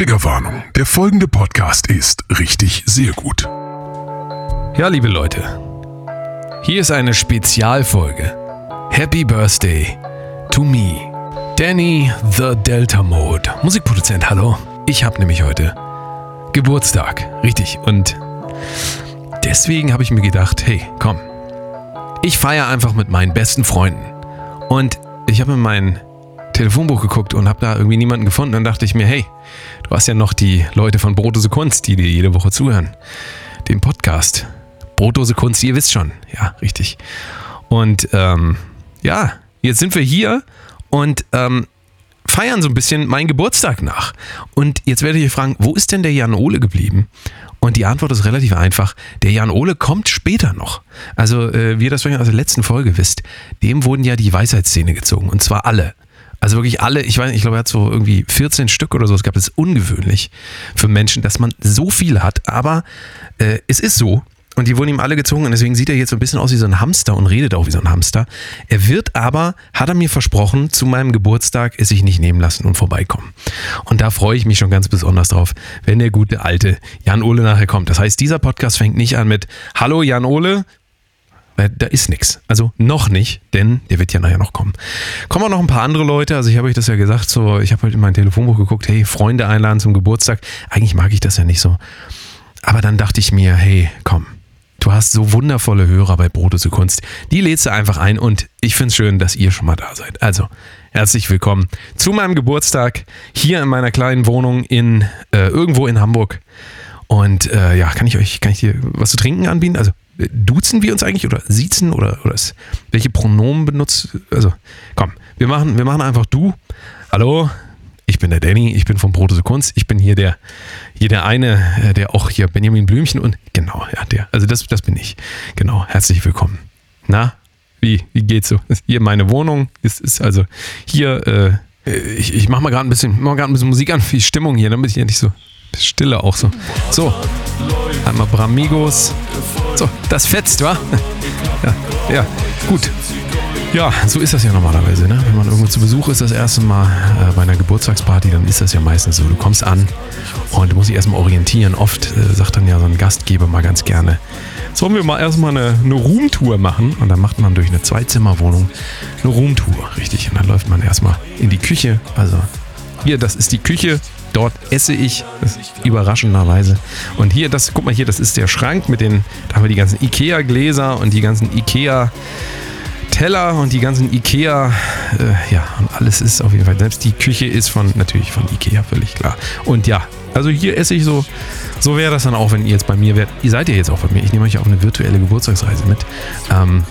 Triggerwarnung. Der folgende Podcast ist richtig sehr gut. Ja, liebe Leute, hier ist eine Spezialfolge. Happy Birthday to me. Danny the Delta Mode. Musikproduzent, hallo. Ich habe nämlich heute Geburtstag. Richtig. Und deswegen habe ich mir gedacht, hey, komm. Ich feiere einfach mit meinen besten Freunden. Und ich habe in mein Telefonbuch geguckt und habe da irgendwie niemanden gefunden. Dann dachte ich mir, hey, du hast ja noch die Leute von Brotdose Kunst, die dir jede Woche zuhören. Den Podcast. Brotdose Kunst, ihr wisst schon. Ja, richtig. Und ähm, ja, jetzt sind wir hier und ähm, feiern so ein bisschen meinen Geburtstag nach. Und jetzt werdet ihr fragen, wo ist denn der Jan Ole geblieben? Und die Antwort ist relativ einfach. Der Jan Ole kommt später noch. Also, äh, wie ihr das aus der letzten Folge wisst, dem wurden ja die Weisheitszähne gezogen. Und zwar alle. Also wirklich alle, ich weiß, ich glaube, er hat so irgendwie 14 Stück oder so. Es gab es ungewöhnlich für Menschen, dass man so viele hat. Aber äh, es ist so. Und die wurden ihm alle gezogen und deswegen sieht er jetzt so ein bisschen aus wie so ein Hamster und redet auch wie so ein Hamster. Er wird aber, hat er mir versprochen, zu meinem Geburtstag es sich nicht nehmen lassen und vorbeikommen. Und da freue ich mich schon ganz besonders drauf, wenn der gute alte Jan Ole nachher kommt. Das heißt, dieser Podcast fängt nicht an mit Hallo Jan Ole, weil da ist nichts. Also noch nicht, denn der wird ja nachher noch kommen. Kommen auch noch ein paar andere Leute. Also ich habe euch das ja gesagt, so ich habe halt in mein Telefonbuch geguckt, hey, Freunde einladen zum Geburtstag. Eigentlich mag ich das ja nicht so. Aber dann dachte ich mir, hey, komm, Du hast so wundervolle Hörer bei Brotose Kunst. Die lädst du einfach ein und ich finde es schön, dass ihr schon mal da seid. Also, herzlich willkommen zu meinem Geburtstag hier in meiner kleinen Wohnung in äh, irgendwo in Hamburg. Und äh, ja, kann ich euch, kann ich dir was zu trinken anbieten? Also, äh, duzen wir uns eigentlich oder siezen oder, oder ist, welche Pronomen benutzt? Also, komm, wir machen, wir machen einfach du. Hallo, ich bin der Danny, ich bin vom Brotose Kunst, ich bin hier der, hier der eine, äh, der auch hier Benjamin Blümchen und genau, ja, der, also das, das bin ich. Genau, herzlich willkommen. Na, wie, wie geht's so? Hier meine Wohnung, ist, ist also hier, äh, ich, ich mach mal gerade ein bisschen, ein bisschen Musik an, wie Stimmung hier, damit ich nicht so Stille auch so. So, einmal Bramigos. So, das fetzt, wa? Ja, ja, gut. Ja, so ist das ja normalerweise. Ne? Wenn man irgendwo zu Besuch ist, das erste Mal äh, bei einer Geburtstagsparty, dann ist das ja meistens so. Du kommst an und musst dich erstmal orientieren. Oft äh, sagt dann ja so ein Gastgeber mal ganz gerne, sollen wir mal erstmal eine, eine Roomtour machen? Und dann macht man durch eine Zweizimmerwohnung eine Roomtour, richtig. Und dann läuft man erstmal in die Küche. Also hier, das ist die Küche. Dort esse ich, überraschenderweise. Und hier, das, guck mal hier, das ist der Schrank mit den, da haben wir die ganzen Ikea-Gläser und die ganzen Ikea- Teller und die ganzen Ikea, äh, ja, und alles ist auf jeden Fall, selbst die Küche ist von, natürlich von Ikea, völlig klar. Und ja, also hier esse ich so, so wäre das dann auch, wenn ihr jetzt bei mir wärt. Ihr seid ja jetzt auch bei mir, ich nehme euch auf eine virtuelle Geburtstagsreise mit. Ähm,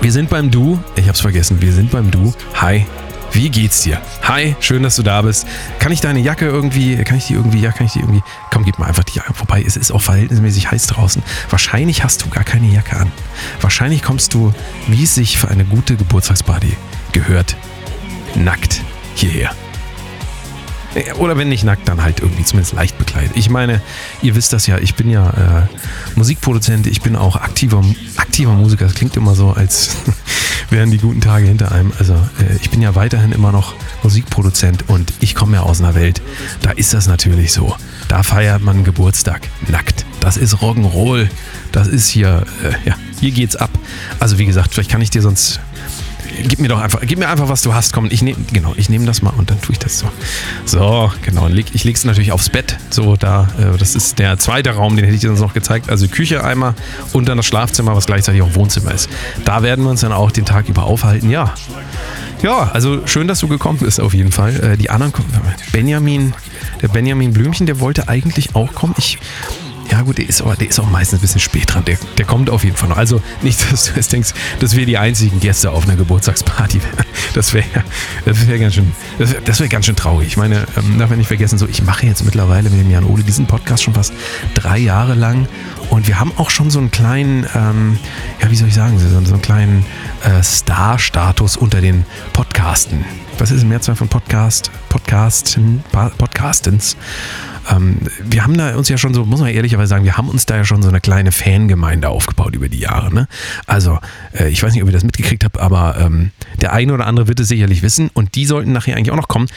wir sind beim Du, ich hab's vergessen, wir sind beim Du. Hi, wie geht's dir? Hi, schön, dass du da bist. Kann ich deine Jacke irgendwie, kann ich die irgendwie, ja, kann ich die irgendwie, komm, gib mal einfach die Jacke vorbei. Es ist auch verhältnismäßig heiß draußen. Wahrscheinlich hast du gar keine Jacke an. Wahrscheinlich kommst du, wie es sich für eine gute Geburtstagsparty gehört, nackt hierher. Äh, oder wenn nicht nackt, dann halt irgendwie zumindest leicht bekleidet. Ich meine, ihr wisst das ja, ich bin ja äh, Musikproduzent, ich bin auch aktiver, aktiver Musiker. Das klingt immer so, als wären die guten Tage hinter einem. Also äh, ich bin ja weiterhin immer noch Musikproduzent und ich komme ja aus einer Welt, da ist das natürlich so. Da feiert man Geburtstag nackt. Das ist Rock'n'Roll. Das ist hier, äh, ja, hier geht's ab. Also wie gesagt, vielleicht kann ich dir sonst gib mir doch einfach, gib mir einfach, was du hast. Komm, ich nehme, genau, ich nehme das mal und dann tue ich das so. So, genau. Ich lege es natürlich aufs Bett. So, da, äh, das ist der zweite Raum, den hätte ich dir sonst noch gezeigt. Also Küche einmal und dann das Schlafzimmer, was gleichzeitig auch Wohnzimmer ist. Da werden wir uns dann auch den Tag über aufhalten. Ja. Ja, also schön, dass du gekommen bist, auf jeden Fall. Äh, die anderen, Benjamin, der Benjamin Blümchen, der wollte eigentlich auch kommen. Ich ja gut, der ist, aber, der ist auch meistens ein bisschen spät dran. Der, der kommt auf jeden Fall noch. Also nicht, dass du jetzt denkst, dass wir die einzigen Gäste auf einer Geburtstagsparty wären. Das wäre das wär ganz, schön, das wär, das wär ganz schön traurig. Ich meine, ähm, darf man nicht vergessen, so ich mache jetzt mittlerweile mit dem Jan Ole diesen Podcast schon fast drei Jahre lang. Und wir haben auch schon so einen kleinen, ähm, ja, wie soll ich sagen, so, einen kleinen äh, Star-Status unter den Podcasten. Was ist die Mehrzahl von Podcast, Podcasten, Podcastens? Ähm, wir haben da uns ja schon so, muss man ehrlicherweise sagen, wir haben uns da ja schon so eine kleine Fangemeinde aufgebaut über die Jahre. Ne? Also, äh, ich weiß nicht, ob ihr das mitgekriegt habt, aber ähm, der eine oder andere wird es sicherlich wissen und die sollten nachher eigentlich auch noch kommen.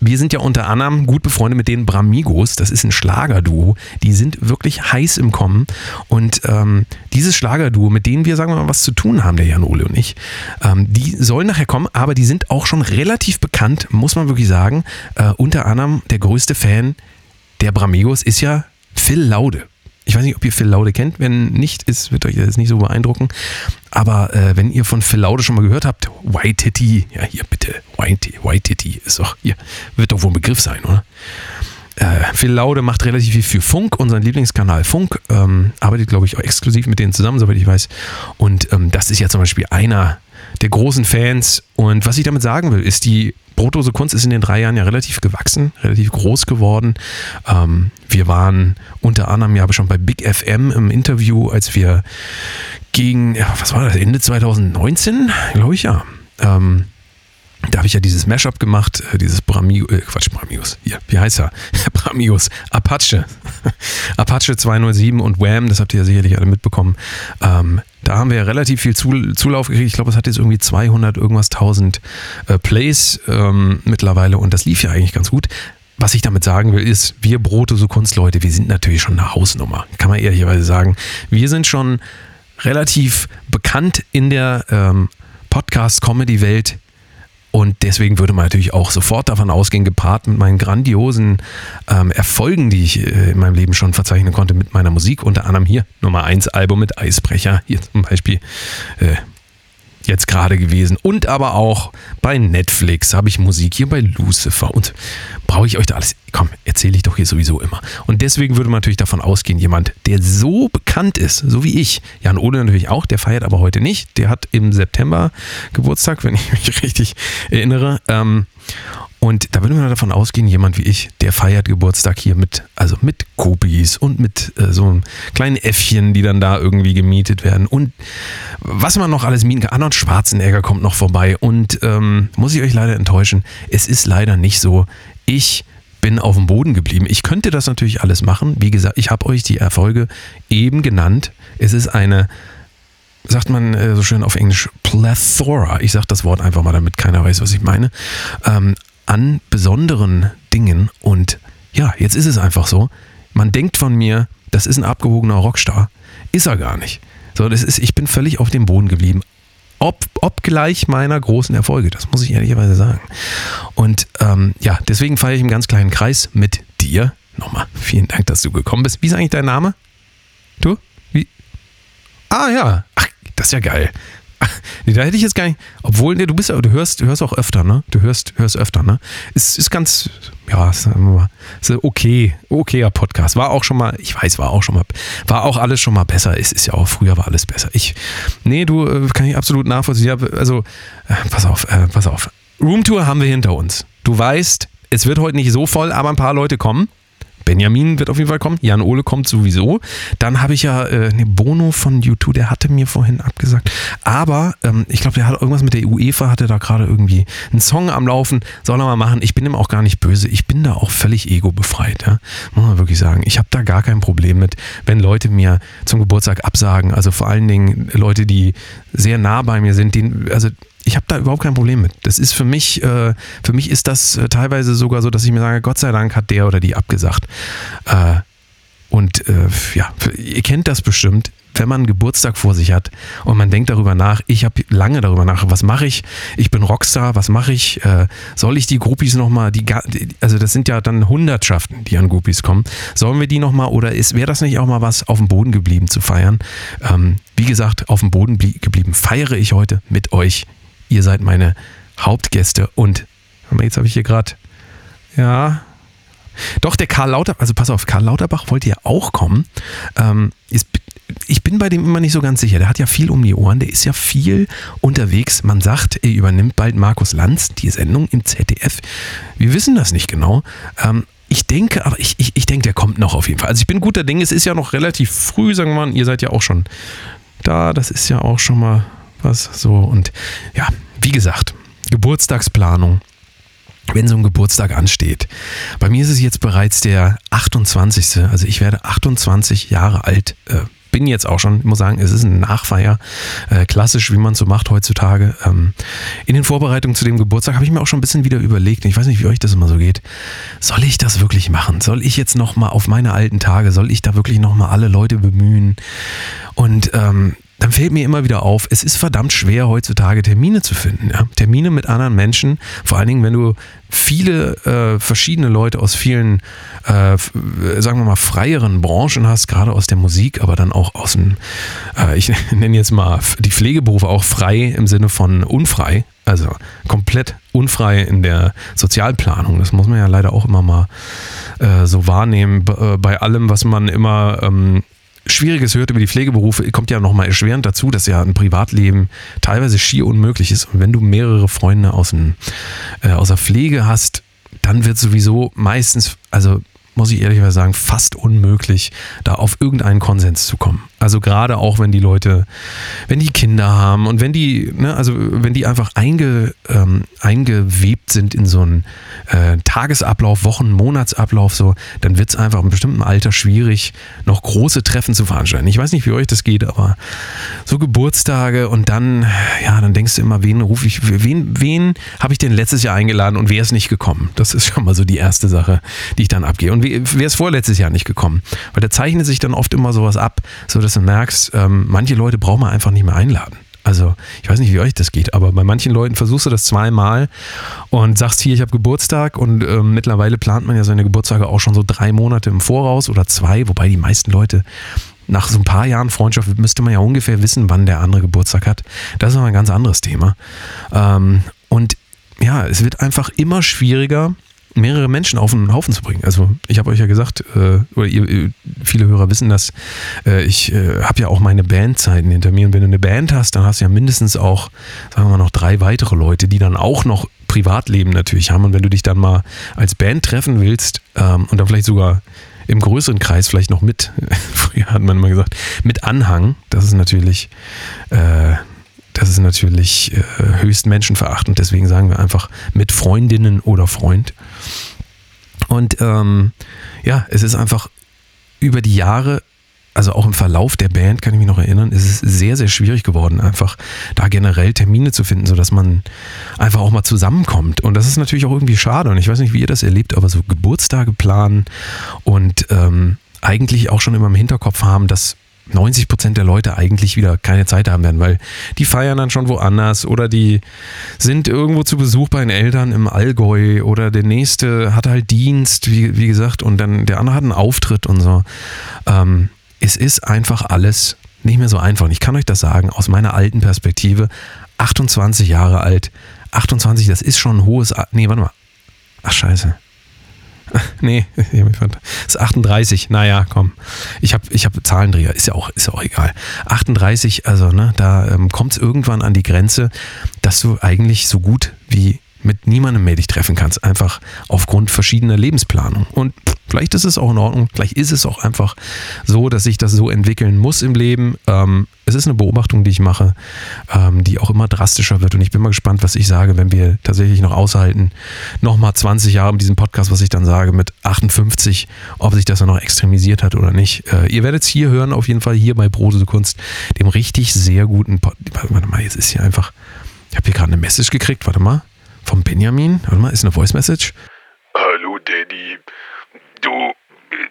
Wir sind ja unter anderem gut befreundet mit den Bramigos. Das ist ein Schlagerduo. Die sind wirklich heiß im Kommen. Und ähm, dieses Schlagerduo, mit denen wir, sagen wir mal, was zu tun haben, der Jan Ole und ich, ähm, die sollen nachher kommen, aber die sind auch schon relativ bekannt, muss man wirklich sagen. Äh, unter anderem der größte Fan der Bramigos ist ja Phil Laude. Ich weiß nicht, ob ihr Phil Laude kennt. Wenn nicht, ist, wird euch das nicht so beeindrucken. Aber äh, wenn ihr von Phil Laude schon mal gehört habt, White Titty, ja hier bitte, White, Titty ist doch, hier, wird doch wohl ein Begriff sein, oder? Äh, Phil Laude macht relativ viel für Funk, unseren Lieblingskanal Funk, ähm, arbeitet, glaube ich, auch exklusiv mit denen zusammen, soweit ich weiß. Und ähm, das ist ja zum Beispiel einer der großen Fans. Und was ich damit sagen will, ist, die Brotdose Kunst ist in den drei Jahren ja relativ gewachsen, relativ groß geworden. Ähm, wir waren unter anderem ja schon bei Big FM im Interview, als wir gegen, ja, was war das, Ende 2019, glaube ich ja. Ähm, da habe ich ja dieses Mashup gemacht, äh, dieses Bramigos, äh, Quatsch, Bramigos, hier, wie heißt er? Bramigos, Apache. Apache 207 und Wham, das habt ihr ja sicherlich alle mitbekommen. Ähm, da haben wir ja relativ viel Zulauf gekriegt. Ich glaube, es hat jetzt irgendwie 200 irgendwas 1000 äh, Plays ähm, mittlerweile und das lief ja eigentlich ganz gut. Was ich damit sagen will, ist, wir Brote, so Kunstleute, wir sind natürlich schon eine Hausnummer. Kann man ehrlicherweise sagen. Wir sind schon relativ bekannt in der ähm, Podcast-Comedy-Welt und deswegen würde man natürlich auch sofort davon ausgehen, gepaart mit meinen grandiosen ähm, Erfolgen, die ich äh, in meinem Leben schon verzeichnen konnte mit meiner Musik, unter anderem hier Nummer 1 Album mit Eisbrecher, hier zum Beispiel äh, jetzt gerade gewesen. Und aber auch bei Netflix habe ich Musik hier bei Lucifer. Und brauche ich euch da alles? Komm, erzähle ich doch hier sowieso immer. Und deswegen würde man natürlich davon ausgehen, jemand, der so bekannt ist, so wie ich, Jan Ole natürlich auch, der feiert aber heute nicht. Der hat im September Geburtstag, wenn ich mich richtig erinnere. Ähm, und da würde man davon ausgehen, jemand wie ich, der feiert Geburtstag hier mit, also mit Kopis und mit äh, so kleinen Äffchen, die dann da irgendwie gemietet werden. Und was man noch alles mieten kann. Arnold Schwarzenegger kommt noch vorbei. Und ähm, muss ich euch leider enttäuschen, es ist leider nicht so. Ich bin auf dem Boden geblieben. Ich könnte das natürlich alles machen. Wie gesagt, ich habe euch die Erfolge eben genannt. Es ist eine sagt man äh, so schön auf Englisch, plethora. Ich sage das Wort einfach mal, damit keiner weiß, was ich meine. Ähm, an besonderen Dingen. Und ja, jetzt ist es einfach so. Man denkt von mir, das ist ein abgewogener Rockstar. Ist er gar nicht. So, das ist, ich bin völlig auf dem Boden geblieben. Ob, obgleich meiner großen Erfolge, das muss ich ehrlicherweise sagen. Und ähm, ja, deswegen feiere ich im ganz kleinen Kreis mit dir. Nochmal, vielen Dank, dass du gekommen bist. Wie ist eigentlich dein Name? Du? Wie? Ah ja, ach, das ist ja geil. Nee, da hätte ich jetzt gar nicht. Obwohl, nee, du bist du hörst, du hörst auch öfter, ne? Du hörst, hörst öfter, ne? Ist, ist ganz, ja, ist, ist okay, okayer Podcast. War auch schon mal, ich weiß, war auch schon mal, war auch alles schon mal besser. Es ist ja auch, früher war alles besser. Ich, nee, du, äh, kann ich absolut nachvollziehen. Also, äh, pass auf, äh, pass auf. Roomtour haben wir hinter uns. Du weißt, es wird heute nicht so voll, aber ein paar Leute kommen. Benjamin wird auf jeden Fall kommen. Jan Ole kommt sowieso. Dann habe ich ja äh, ne Bono von U2, der hatte mir vorhin abgesagt. Aber ähm, ich glaube, der hat irgendwas mit der UEFA, hatte da gerade irgendwie einen Song am Laufen. Soll er mal machen. Ich bin ihm auch gar nicht böse. Ich bin da auch völlig ego-befreit. Ja? Muss man wirklich sagen. Ich habe da gar kein Problem mit, wenn Leute mir zum Geburtstag absagen. Also vor allen Dingen Leute, die sehr nah bei mir sind. Die, also ich habe da überhaupt kein Problem mit. Das ist für mich, äh, für mich ist das äh, teilweise sogar so, dass ich mir sage, Gott sei Dank hat der oder die abgesagt. Äh, und äh, ja, ihr kennt das bestimmt, wenn man einen Geburtstag vor sich hat und man denkt darüber nach, ich habe lange darüber nach, was mache ich? Ich bin Rockstar, was mache ich? Äh, soll ich die Groupies nochmal, die, also das sind ja dann Hundertschaften, die an Groupies kommen. Sollen wir die nochmal oder wäre das nicht auch mal was, auf dem Boden geblieben zu feiern? Ähm, wie gesagt, auf dem Boden geblieben feiere ich heute mit euch Ihr seid meine Hauptgäste und jetzt habe ich hier gerade, ja, doch, der Karl Lauterbach, also pass auf, Karl Lauterbach wollte ja auch kommen. Ähm, ist, ich bin bei dem immer nicht so ganz sicher. Der hat ja viel um die Ohren, der ist ja viel unterwegs. Man sagt, er übernimmt bald Markus Lanz die Sendung im ZDF. Wir wissen das nicht genau. Ähm, ich denke, aber ich, ich, ich denke, der kommt noch auf jeden Fall. Also ich bin guter Dinge, es ist ja noch relativ früh, sagen wir mal, ihr seid ja auch schon da, das ist ja auch schon mal was so. Und ja, wie gesagt, Geburtstagsplanung. Wenn so ein Geburtstag ansteht. Bei mir ist es jetzt bereits der 28. Also ich werde 28 Jahre alt äh, bin jetzt auch schon, muss sagen, es ist ein Nachfeier, äh, klassisch, wie man es so macht heutzutage. Ähm, in den Vorbereitungen zu dem Geburtstag habe ich mir auch schon ein bisschen wieder überlegt, ich weiß nicht, wie euch das immer so geht, soll ich das wirklich machen? Soll ich jetzt nochmal auf meine alten Tage, soll ich da wirklich nochmal alle Leute bemühen? Und ähm, dann fällt mir immer wieder auf, es ist verdammt schwer heutzutage Termine zu finden. Ja? Termine mit anderen Menschen, vor allen Dingen, wenn du viele äh, verschiedene Leute aus vielen, äh, sagen wir mal, freieren Branchen hast, gerade aus der Musik, aber dann auch aus dem, äh, ich nenne jetzt mal die Pflegeberufe auch frei im Sinne von unfrei, also komplett unfrei in der Sozialplanung. Das muss man ja leider auch immer mal äh, so wahrnehmen äh, bei allem, was man immer ähm, Schwieriges hört über die Pflegeberufe, kommt ja nochmal erschwerend dazu, dass ja ein Privatleben teilweise schier unmöglich ist. Und wenn du mehrere Freunde aus, dem, äh, aus der Pflege hast, dann wird sowieso meistens, also muss ich ehrlich sagen, fast unmöglich, da auf irgendeinen Konsens zu kommen. Also gerade auch, wenn die Leute, wenn die Kinder haben und wenn die, ne, also wenn die einfach einge, ähm, eingewebt sind in so einen äh, Tagesablauf, Wochen-, Monatsablauf, so, dann wird es einfach in bestimmten Alter schwierig, noch große Treffen zu veranstalten. Ich weiß nicht, wie euch das geht, aber so Geburtstage und dann, ja, dann denkst du immer, wen rufe ich, wen, wen habe ich denn letztes Jahr eingeladen und wer ist nicht gekommen? Das ist schon mal so die erste Sache, die ich dann abgehe. Und wer ist vorletztes Jahr nicht gekommen? Weil da zeichnet sich dann oft immer sowas ab, so dass du merkst, ähm, manche Leute braucht man einfach nicht mehr einladen. Also, ich weiß nicht, wie euch das geht, aber bei manchen Leuten versuchst du das zweimal und sagst hier, ich habe Geburtstag und ähm, mittlerweile plant man ja seine Geburtstage auch schon so drei Monate im Voraus oder zwei, wobei die meisten Leute nach so ein paar Jahren Freundschaft müsste man ja ungefähr wissen, wann der andere Geburtstag hat. Das ist aber ein ganz anderes Thema. Ähm, und ja, es wird einfach immer schwieriger, mehrere Menschen auf einen Haufen zu bringen. Also ich habe euch ja gesagt, äh, oder ihr, viele Hörer wissen das, äh, ich äh, habe ja auch meine Bandzeiten hinter mir. Und wenn du eine Band hast, dann hast du ja mindestens auch, sagen wir mal, noch drei weitere Leute, die dann auch noch Privatleben natürlich haben. Und wenn du dich dann mal als Band treffen willst ähm, und dann vielleicht sogar im größeren Kreis vielleicht noch mit, früher hat man immer gesagt, mit Anhang, das ist natürlich äh, das ist natürlich äh, höchst menschenverachtend. Deswegen sagen wir einfach mit Freundinnen oder Freund. Und ähm, ja, es ist einfach über die Jahre, also auch im Verlauf der Band, kann ich mich noch erinnern, ist es sehr, sehr schwierig geworden, einfach da generell Termine zu finden, sodass man einfach auch mal zusammenkommt. Und das ist natürlich auch irgendwie schade. Und ich weiß nicht, wie ihr das erlebt, aber so Geburtstage planen und ähm, eigentlich auch schon immer im Hinterkopf haben, dass 90 Prozent der Leute eigentlich wieder keine Zeit haben werden, weil die feiern dann schon woanders oder die sind irgendwo zu Besuch bei den Eltern im Allgäu oder der nächste hat halt Dienst, wie, wie gesagt, und dann der andere hat einen Auftritt und so. Ähm, es ist einfach alles nicht mehr so einfach. Und ich kann euch das sagen, aus meiner alten Perspektive, 28 Jahre alt, 28, das ist schon ein hohes, nee, warte mal. Ach scheiße. nee, das ist 38. Naja, komm. Ich habe ich hab Zahlendreher, ist ja auch, ist ja auch egal. 38, also ne, da ähm, kommt es irgendwann an die Grenze, dass du eigentlich so gut wie mit niemandem mehr dich treffen kannst, einfach aufgrund verschiedener Lebensplanung. Und vielleicht ist es auch in Ordnung, vielleicht ist es auch einfach so, dass sich das so entwickeln muss im Leben. Ähm, es ist eine Beobachtung, die ich mache, ähm, die auch immer drastischer wird. Und ich bin mal gespannt, was ich sage, wenn wir tatsächlich noch aushalten, nochmal 20 Jahre mit diesem Podcast, was ich dann sage, mit 58, ob sich das dann noch extremisiert hat oder nicht. Äh, ihr werdet es hier hören, auf jeden Fall hier bei Brose Kunst, dem richtig sehr guten Podcast. Warte mal, jetzt ist hier einfach. Ich habe hier gerade eine Message gekriegt, warte mal. Vom Benjamin? Warte mal, ist eine Voice Message? Hallo Danny. Du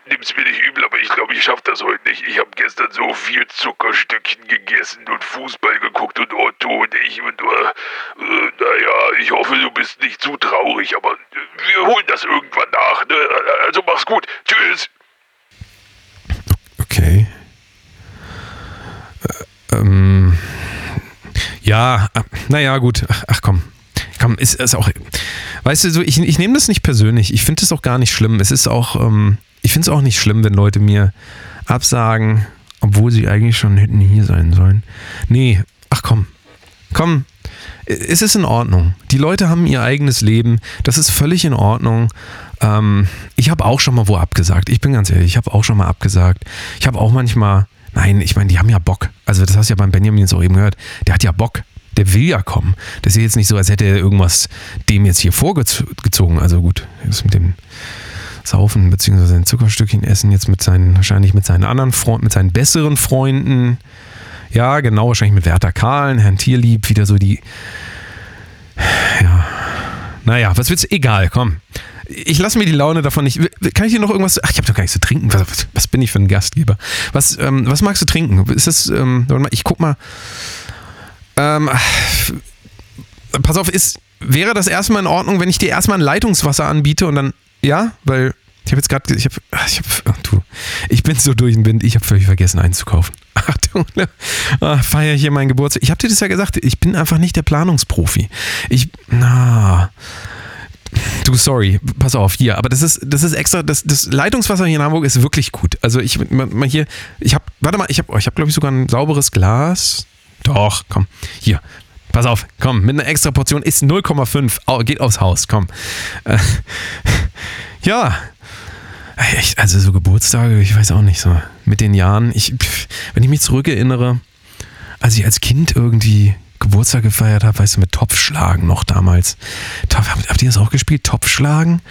nimmst mir nicht übel, aber ich glaube, ich schaffe das heute nicht. Ich habe gestern so viel Zuckerstückchen gegessen und Fußball geguckt und Otto und ich und äh, äh, naja, ich hoffe, du bist nicht zu traurig, aber wir holen das irgendwann nach. Ne? Also mach's gut. Tschüss. Okay. Äh, ähm, ja, äh, naja, gut. Ach, ach komm. Komm, ist, ist auch. Weißt du, so, ich, ich nehme das nicht persönlich. Ich finde es auch gar nicht schlimm. Es ist auch, ähm, ich finde es auch nicht schlimm, wenn Leute mir absagen, obwohl sie eigentlich schon hätten hier sein sollen. Nee, ach komm. Komm, es ist in Ordnung. Die Leute haben ihr eigenes Leben. Das ist völlig in Ordnung. Ähm, ich habe auch schon mal wo abgesagt. Ich bin ganz ehrlich, ich habe auch schon mal abgesagt. Ich habe auch manchmal, nein, ich meine, die haben ja Bock. Also das hast du ja beim Benjamin so eben gehört. Der hat ja Bock der will ja kommen. Das ist jetzt nicht so, als hätte er irgendwas dem jetzt hier vorgezogen. Also gut, das mit dem saufen, beziehungsweise ein Zuckerstückchen essen, jetzt mit seinen, wahrscheinlich mit seinen anderen Freunden, mit seinen besseren Freunden. Ja, genau, wahrscheinlich mit Werther Kahlen, Herrn Tierlieb, wieder so die. Ja. Naja, was willst du? Egal, komm. Ich lasse mir die Laune davon nicht. Kann ich dir noch irgendwas. Ach, ich habe doch gar nichts zu trinken. Was, was, bin ich für ein Gastgeber? Was, ähm, was magst du trinken? Ist das. Ähm, ich guck mal. Ähm, pass auf, ist, wäre das erstmal in Ordnung, wenn ich dir erstmal ein Leitungswasser anbiete und dann. Ja? Weil. Ich habe jetzt gerade. Ich, hab, ich, hab, du, ich bin so durch den Wind. Ich habe völlig vergessen einzukaufen. Achtung, ah, feier hier meinen Geburtstag. Ich habe dir das ja gesagt. Ich bin einfach nicht der Planungsprofi. Ich. Na. Du, sorry, pass auf, hier, aber das ist, das ist extra, das, das Leitungswasser hier in Hamburg ist wirklich gut. Also ich mal hier, ich habe, warte mal, ich habe, oh, ich glaube ich sogar ein sauberes Glas. Doch, komm, hier, pass auf, komm, mit einer extra Portion ist 0,5, geht aufs Haus, komm. Äh, ja, Echt, also so Geburtstage, ich weiß auch nicht so. Mit den Jahren, ich, wenn ich mich zurückerinnere, als ich als Kind irgendwie Geburtstag gefeiert habe, weißt du, mit Topfschlagen noch damals. Habt ihr das auch gespielt? Topfschlagen?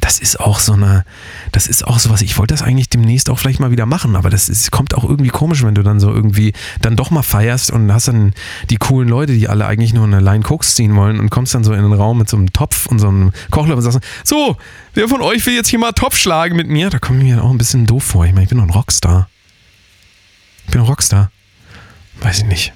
Das ist auch so eine, das ist auch so was, ich wollte das eigentlich demnächst auch vielleicht mal wieder machen, aber das ist, kommt auch irgendwie komisch, wenn du dann so irgendwie dann doch mal feierst und hast dann die coolen Leute, die alle eigentlich nur eine Line Cokes ziehen wollen und kommst dann so in den Raum mit so einem Topf und so einem Kochlöffel und sagst, so, wer von euch will jetzt hier mal Topf schlagen mit mir? Da komme ich mir auch ein bisschen doof vor. Ich meine, ich bin doch ein Rockstar. Ich bin ein Rockstar. Weiß ich nicht.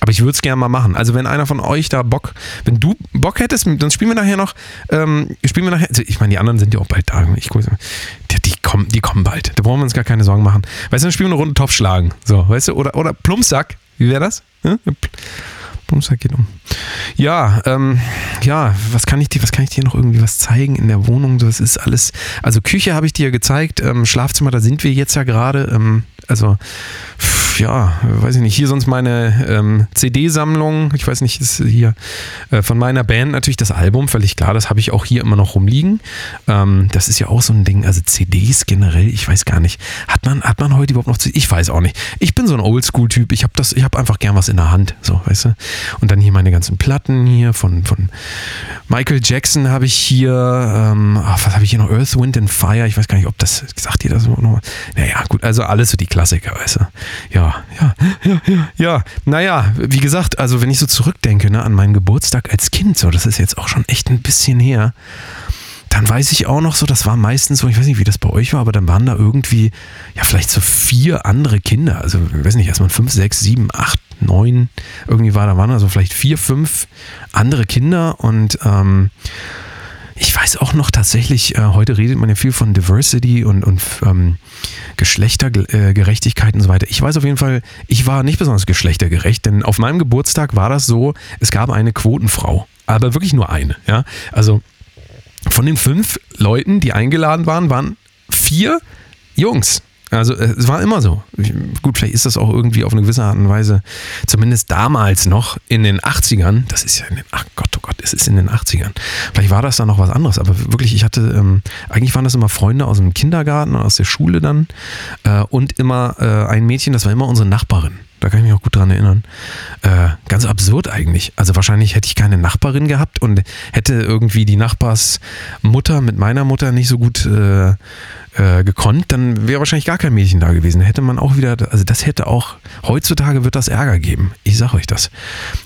Aber ich würde es gerne mal machen. Also wenn einer von euch da Bock, wenn du Bock hättest, dann spielen wir nachher noch, ähm, spielen wir nachher, also ich meine, die anderen sind ja auch bald da. Ich, die, die, kommen, die kommen bald. Da brauchen wir uns gar keine Sorgen machen. Weißt du, dann spielen wir eine Runde Topf schlagen. So, weißt du, oder, oder Plumpsack. Wie wäre das? Hm? Plumpsack geht um. Ja, ähm, ja, was kann ich dir, was kann ich dir noch irgendwie was zeigen in der Wohnung? Das ist alles, also Küche habe ich dir gezeigt, ähm, Schlafzimmer, da sind wir jetzt ja gerade, ähm, also ja, weiß ich nicht, hier sonst meine ähm, CD-Sammlung, ich weiß nicht, ist hier äh, von meiner Band natürlich das Album, völlig klar, das habe ich auch hier immer noch rumliegen. Ähm, das ist ja auch so ein Ding, also CDs generell, ich weiß gar nicht, hat man, hat man heute überhaupt noch CDs? Ich weiß auch nicht. Ich bin so ein Oldschool-Typ, ich habe habe einfach gern was in der Hand, so, weißt du. Und dann hier meine ganzen Platten hier von, von Michael Jackson habe ich hier, ähm, ach, was habe ich hier noch? Earth, Wind and Fire, ich weiß gar nicht, ob das, sagt ihr das noch? Naja, gut, also alles so die Klassiker, weißt du. Ja, ja, ja, ja, ja. Naja, wie gesagt, also wenn ich so zurückdenke ne, an meinen Geburtstag als Kind, so, das ist jetzt auch schon echt ein bisschen her, dann weiß ich auch noch so, das war meistens so, ich weiß nicht, wie das bei euch war, aber dann waren da irgendwie, ja, vielleicht so vier andere Kinder. Also, ich weiß nicht, erstmal fünf, sechs, sieben, acht, neun, irgendwie war da waren also vielleicht vier, fünf andere Kinder und ähm, ich weiß auch noch tatsächlich, äh, heute redet man ja viel von Diversity und, und ähm, Geschlechtergerechtigkeit und so weiter. Ich weiß auf jeden Fall, ich war nicht besonders geschlechtergerecht, denn auf meinem Geburtstag war das so, es gab eine Quotenfrau, aber wirklich nur eine. Ja? Also von den fünf Leuten, die eingeladen waren, waren vier Jungs. Also äh, es war immer so. Gut, vielleicht ist das auch irgendwie auf eine gewisse Art und Weise, zumindest damals noch in den 80ern, das ist ja in den, ach Gott, oh Gott, es ist in den 80ern. Vielleicht war das dann noch was anderes, aber wirklich, ich hatte, ähm, eigentlich waren das immer Freunde aus dem Kindergarten, aus der Schule dann äh, und immer äh, ein Mädchen, das war immer unsere Nachbarin. Da kann ich mich auch gut dran erinnern. Äh, ganz absurd eigentlich. Also wahrscheinlich hätte ich keine Nachbarin gehabt und hätte irgendwie die Nachbarsmutter mit meiner Mutter nicht so gut äh, äh, gekonnt, dann wäre wahrscheinlich gar kein Mädchen da gewesen. Hätte man auch wieder, also das hätte auch, heutzutage wird das Ärger geben. Ich sag euch das.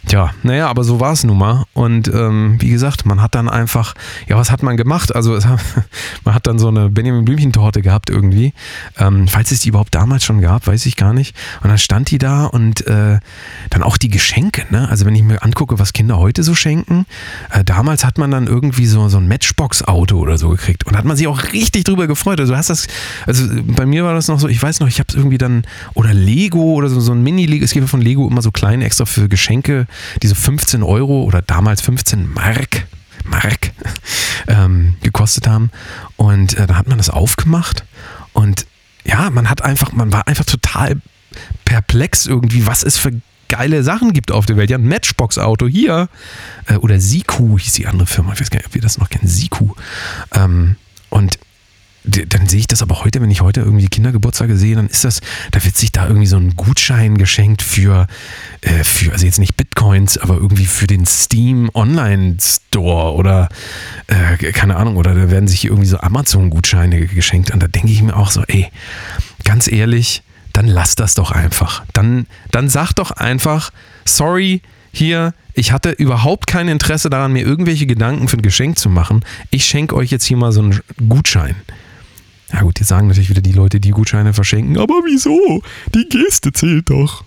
Tja, naja, aber so war es nun mal. Und ähm, wie gesagt, man hat dann einfach, ja, was hat man gemacht? Also hat, man hat dann so eine Benjamin Blümchen-Torte gehabt irgendwie. Ähm, falls es die überhaupt damals schon gab, weiß ich gar nicht. Und dann stand die da und äh, dann auch die Geschenke, ne? Also wenn ich mir angucke, was Kinder heute so schenken, äh, damals hat man dann irgendwie so, so ein Matchbox-Auto oder so gekriegt. Und hat man sich auch richtig drüber gefreut. Also hast das, also bei mir war das noch so, ich weiß noch, ich habe es irgendwie dann, oder Lego oder so, so ein Mini-Lego, es gibt von Lego immer so kleine extra für Geschenke, diese 15 Euro oder damals 15 Mark, Mark ähm, gekostet haben. Und äh, da hat man das aufgemacht und ja, man hat einfach, man war einfach total perplex irgendwie, was es für geile Sachen gibt auf der Welt. Ja, ein Matchbox-Auto hier. Äh, oder Siku hieß die andere Firma. Ich weiß gar nicht, ob ihr das noch kennt. Siku. Ähm, und dann sehe ich das aber heute, wenn ich heute irgendwie Kindergeburtstage sehe, dann ist das, da wird sich da irgendwie so ein Gutschein geschenkt für, äh, für also jetzt nicht Bitcoins, aber irgendwie für den Steam Online Store oder äh, keine Ahnung, oder da werden sich irgendwie so Amazon-Gutscheine geschenkt. Und da denke ich mir auch so, ey, ganz ehrlich, dann lass das doch einfach. Dann, dann sag doch einfach, sorry, hier, ich hatte überhaupt kein Interesse daran, mir irgendwelche Gedanken für ein Geschenk zu machen. Ich schenke euch jetzt hier mal so einen Gutschein. Ja gut, jetzt sagen natürlich wieder die Leute, die Gutscheine verschenken, aber wieso? Die Geste zählt doch.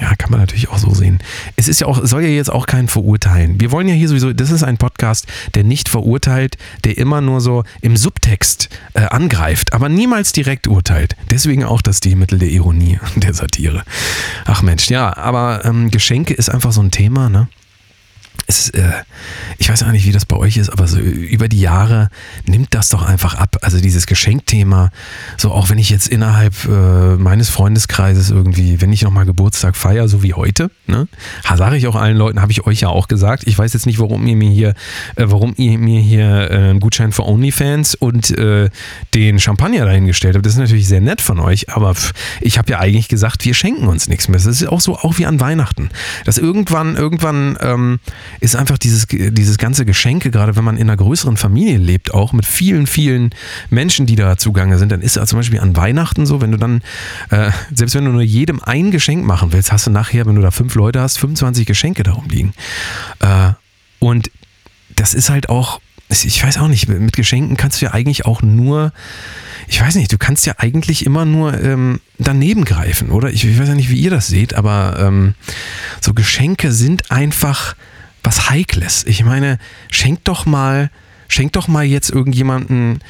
Ja, kann man natürlich auch so sehen. Es ist ja auch, soll ja jetzt auch keinen verurteilen. Wir wollen ja hier sowieso, das ist ein Podcast, der nicht verurteilt, der immer nur so im Subtext äh, angreift, aber niemals direkt urteilt. Deswegen auch das Stilmittel der Ironie und der Satire. Ach Mensch, ja, aber ähm, Geschenke ist einfach so ein Thema, ne? Es, äh, ich weiß auch nicht, wie das bei euch ist, aber so über die Jahre nimmt das doch einfach ab. Also dieses Geschenkthema, so auch wenn ich jetzt innerhalb äh, meines Freundeskreises irgendwie, wenn ich nochmal Geburtstag feiere, so wie heute, ne, sage ich auch allen Leuten, habe ich euch ja auch gesagt. Ich weiß jetzt nicht, warum ihr mir hier, äh, warum ihr mir hier äh, einen Gutschein für OnlyFans und äh, den Champagner dahingestellt habt. Das ist natürlich sehr nett von euch, aber pff, ich habe ja eigentlich gesagt, wir schenken uns nichts mehr. Das ist auch so, auch wie an Weihnachten. Dass irgendwann, irgendwann ähm, ist einfach dieses, dieses ganze Geschenke, gerade wenn man in einer größeren Familie lebt, auch mit vielen, vielen Menschen, die da zugange sind, dann ist es zum Beispiel an Weihnachten so, wenn du dann, äh, selbst wenn du nur jedem ein Geschenk machen willst, hast du nachher, wenn du da fünf Leute hast, 25 Geschenke darum liegen. Äh, und das ist halt auch, ich weiß auch nicht, mit Geschenken kannst du ja eigentlich auch nur, ich weiß nicht, du kannst ja eigentlich immer nur ähm, daneben greifen, oder? Ich, ich, weiß ja nicht, wie ihr das seht, aber ähm, so Geschenke sind einfach was Heikles. Ich meine, schenk doch mal, schenk doch mal jetzt irgendjemanden,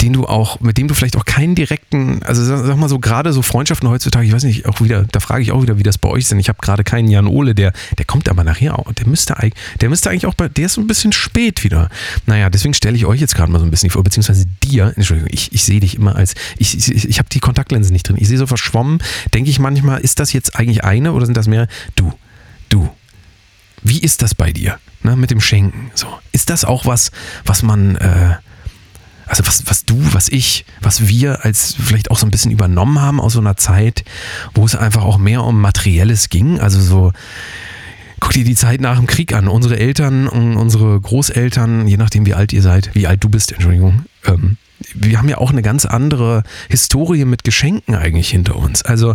den du auch, mit dem du vielleicht auch keinen direkten, also sag, mal so, gerade so Freundschaften heutzutage, ich weiß nicht, auch wieder, da frage ich auch wieder, wie das bei euch ist, denn ich habe gerade keinen Jan Ole, der, der kommt aber nachher auch, der müsste eigentlich, der müsste eigentlich auch bei, der ist so ein bisschen spät wieder. Naja, deswegen stelle ich euch jetzt gerade mal so ein bisschen vor, beziehungsweise dir, Entschuldigung, ich, ich sehe dich immer als, ich, ich, ich habe die Kontaktlinsen nicht drin, ich sehe so verschwommen, denke ich manchmal, ist das jetzt eigentlich eine oder sind das mehrere? Du, du, wie ist das bei dir ne, mit dem Schenken? So, ist das auch was, was man, äh, also was, was du, was ich, was wir als vielleicht auch so ein bisschen übernommen haben aus so einer Zeit, wo es einfach auch mehr um Materielles ging, also so Guck dir die Zeit nach dem Krieg an. Unsere Eltern und unsere Großeltern, je nachdem wie alt ihr seid, wie alt du bist, Entschuldigung, ähm, wir haben ja auch eine ganz andere Historie mit Geschenken eigentlich hinter uns. Also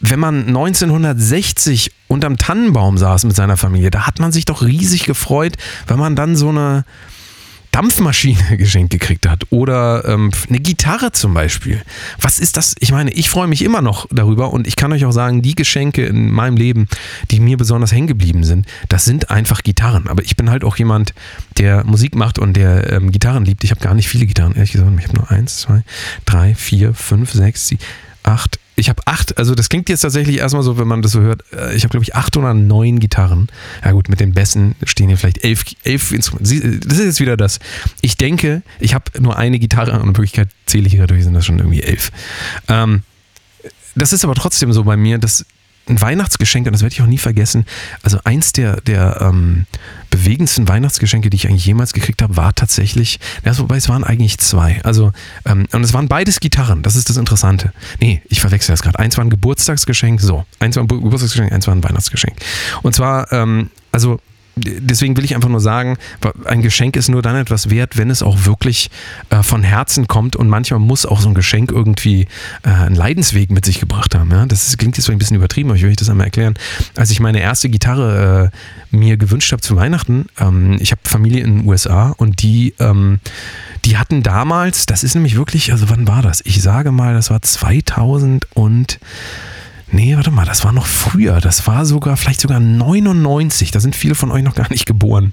wenn man 1960 unterm Tannenbaum saß mit seiner Familie, da hat man sich doch riesig gefreut, wenn man dann so eine Dampfmaschine geschenkt gekriegt hat oder ähm, eine Gitarre zum Beispiel. Was ist das? Ich meine, ich freue mich immer noch darüber und ich kann euch auch sagen, die Geschenke in meinem Leben, die mir besonders hängen geblieben sind, das sind einfach Gitarren. Aber ich bin halt auch jemand, der Musik macht und der ähm, Gitarren liebt. Ich habe gar nicht viele Gitarren, ehrlich gesagt. Ich habe nur eins, zwei, drei, vier, fünf, sechs, sieben, acht, ich habe acht, also das klingt jetzt tatsächlich erstmal so, wenn man das so hört, äh, ich habe glaube ich acht oder neun Gitarren. Ja gut, mit den Bässen stehen hier vielleicht elf, elf Instrumente. Das ist jetzt wieder das. Ich denke, ich habe nur eine Gitarre und in Wirklichkeit zähle ich hier dadurch, sind das schon irgendwie elf. Ähm, das ist aber trotzdem so bei mir, dass ein Weihnachtsgeschenk, und das werde ich auch nie vergessen, also eins der, der ähm, bewegendsten Weihnachtsgeschenke, die ich eigentlich jemals gekriegt habe, war tatsächlich, ja, wobei es waren eigentlich zwei. Also, ähm, und es waren beides Gitarren, das ist das Interessante. Nee, ich verwechsel das gerade. Eins war ein Geburtstagsgeschenk, so. Eins war ein Geburtstagsgeschenk, eins war ein Weihnachtsgeschenk. Und zwar, ähm, also deswegen will ich einfach nur sagen, ein Geschenk ist nur dann etwas wert, wenn es auch wirklich äh, von Herzen kommt und manchmal muss auch so ein Geschenk irgendwie äh, einen Leidensweg mit sich gebracht haben. Ja? Das klingt jetzt ein bisschen übertrieben, aber ich will euch das einmal erklären. Als ich meine erste Gitarre äh, mir gewünscht habe zu Weihnachten, ähm, ich habe Familie in den USA und die, ähm, die hatten damals, das ist nämlich wirklich, also wann war das? Ich sage mal, das war 2000 und Nee, warte mal, das war noch früher. Das war sogar, vielleicht sogar 99. Da sind viele von euch noch gar nicht geboren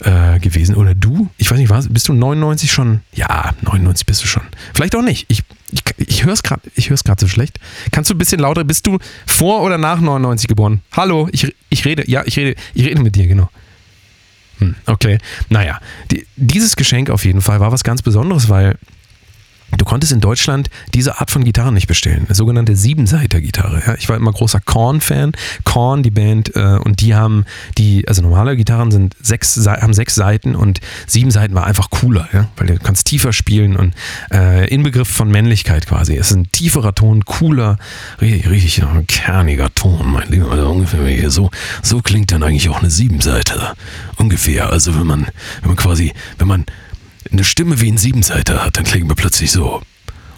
äh, gewesen. Oder du? Ich weiß nicht, was, bist du 99 schon? Ja, 99 bist du schon. Vielleicht auch nicht. Ich, ich, ich höre es gerade so schlecht. Kannst du ein bisschen lauter? Bist du vor oder nach 99 geboren? Hallo, ich, ich rede, ja, ich rede, ich rede mit dir, genau. Hm, okay, naja, die, dieses Geschenk auf jeden Fall war was ganz Besonderes, weil Du konntest in Deutschland diese Art von Gitarre nicht bestellen, eine sogenannte Siebenseiter-Gitarre. Ja, ich war immer großer Korn-Fan. Korn, die Band, äh, und die haben die, also normale Gitarren sind sechs, haben sechs Seiten und sieben Seiten war einfach cooler, ja, weil du kannst tiefer spielen und äh, Inbegriff von Männlichkeit quasi. Es ist ein tieferer Ton, cooler, richtig, richtig kerniger Ton, mein Lieber. Also ungefähr so, so klingt dann eigentlich auch eine Siebenseiter. Ungefähr. Also wenn man, wenn man quasi, wenn man eine Stimme wie ein Siebenseiter hat, dann klingen wir plötzlich so.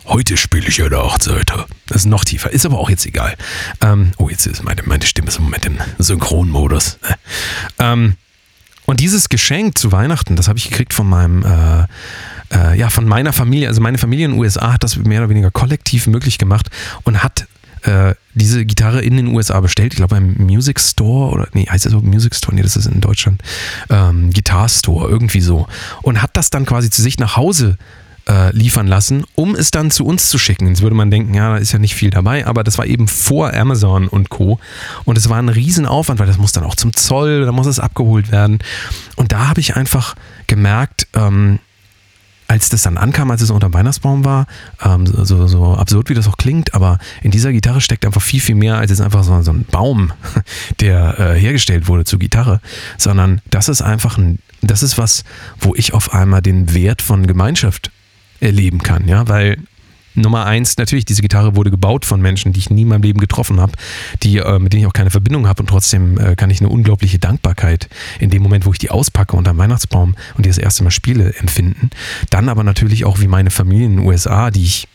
Heute spiele ich eine Achtseiter. Das ist noch tiefer, ist aber auch jetzt egal. Ähm, oh, jetzt ist meine, meine Stimme ist im Moment im Synchronmodus. Ähm, und dieses Geschenk zu Weihnachten, das habe ich gekriegt von meinem, äh, äh, ja, von meiner Familie. Also meine Familie in den USA hat das mehr oder weniger kollektiv möglich gemacht und hat äh, diese Gitarre in den USA bestellt. Ich glaube beim Music Store oder nee, heißt das so Music Store? Nee, das ist in Deutschland. Ähm, Guitar Store, irgendwie so. Und hat das dann quasi zu sich nach Hause äh, liefern lassen, um es dann zu uns zu schicken. Jetzt würde man denken, ja, da ist ja nicht viel dabei, aber das war eben vor Amazon und Co. Und es war ein Riesenaufwand, weil das muss dann auch zum Zoll, da muss es abgeholt werden. Und da habe ich einfach gemerkt, ähm, als das dann ankam, als es unter Weihnachtsbaum war, ähm, so, so, absurd wie das auch klingt, aber in dieser Gitarre steckt einfach viel, viel mehr als jetzt einfach so, so ein Baum, der äh, hergestellt wurde zur Gitarre, sondern das ist einfach ein, das ist was, wo ich auf einmal den Wert von Gemeinschaft erleben kann, ja, weil Nummer eins, natürlich, diese Gitarre wurde gebaut von Menschen, die ich nie in meinem Leben getroffen habe, die, äh, mit denen ich auch keine Verbindung habe und trotzdem äh, kann ich eine unglaubliche Dankbarkeit in dem Moment, wo ich die auspacke unter dem Weihnachtsbaum und die das erste Mal spiele, empfinden. Dann aber natürlich auch wie meine Familie in den USA, die ich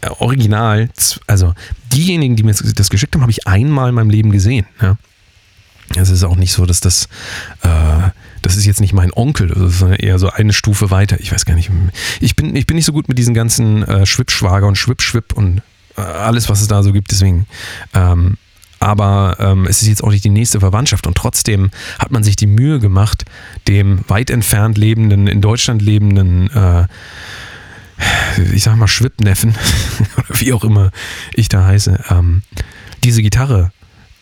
äh, original, also diejenigen, die mir das geschickt haben, habe ich einmal in meinem Leben gesehen. Ja. Es ist auch nicht so, dass das, äh, das ist jetzt nicht mein Onkel, sondern eher so eine Stufe weiter. Ich weiß gar nicht. Ich bin, ich bin nicht so gut mit diesen ganzen äh, Schwippschwager und Schwippschwipp und äh, alles, was es da so gibt. Deswegen. Ähm, aber ähm, es ist jetzt auch nicht die nächste Verwandtschaft und trotzdem hat man sich die Mühe gemacht, dem weit entfernt lebenden, in Deutschland lebenden, äh, ich sag mal Schwippneffen oder wie auch immer ich da heiße, ähm, diese Gitarre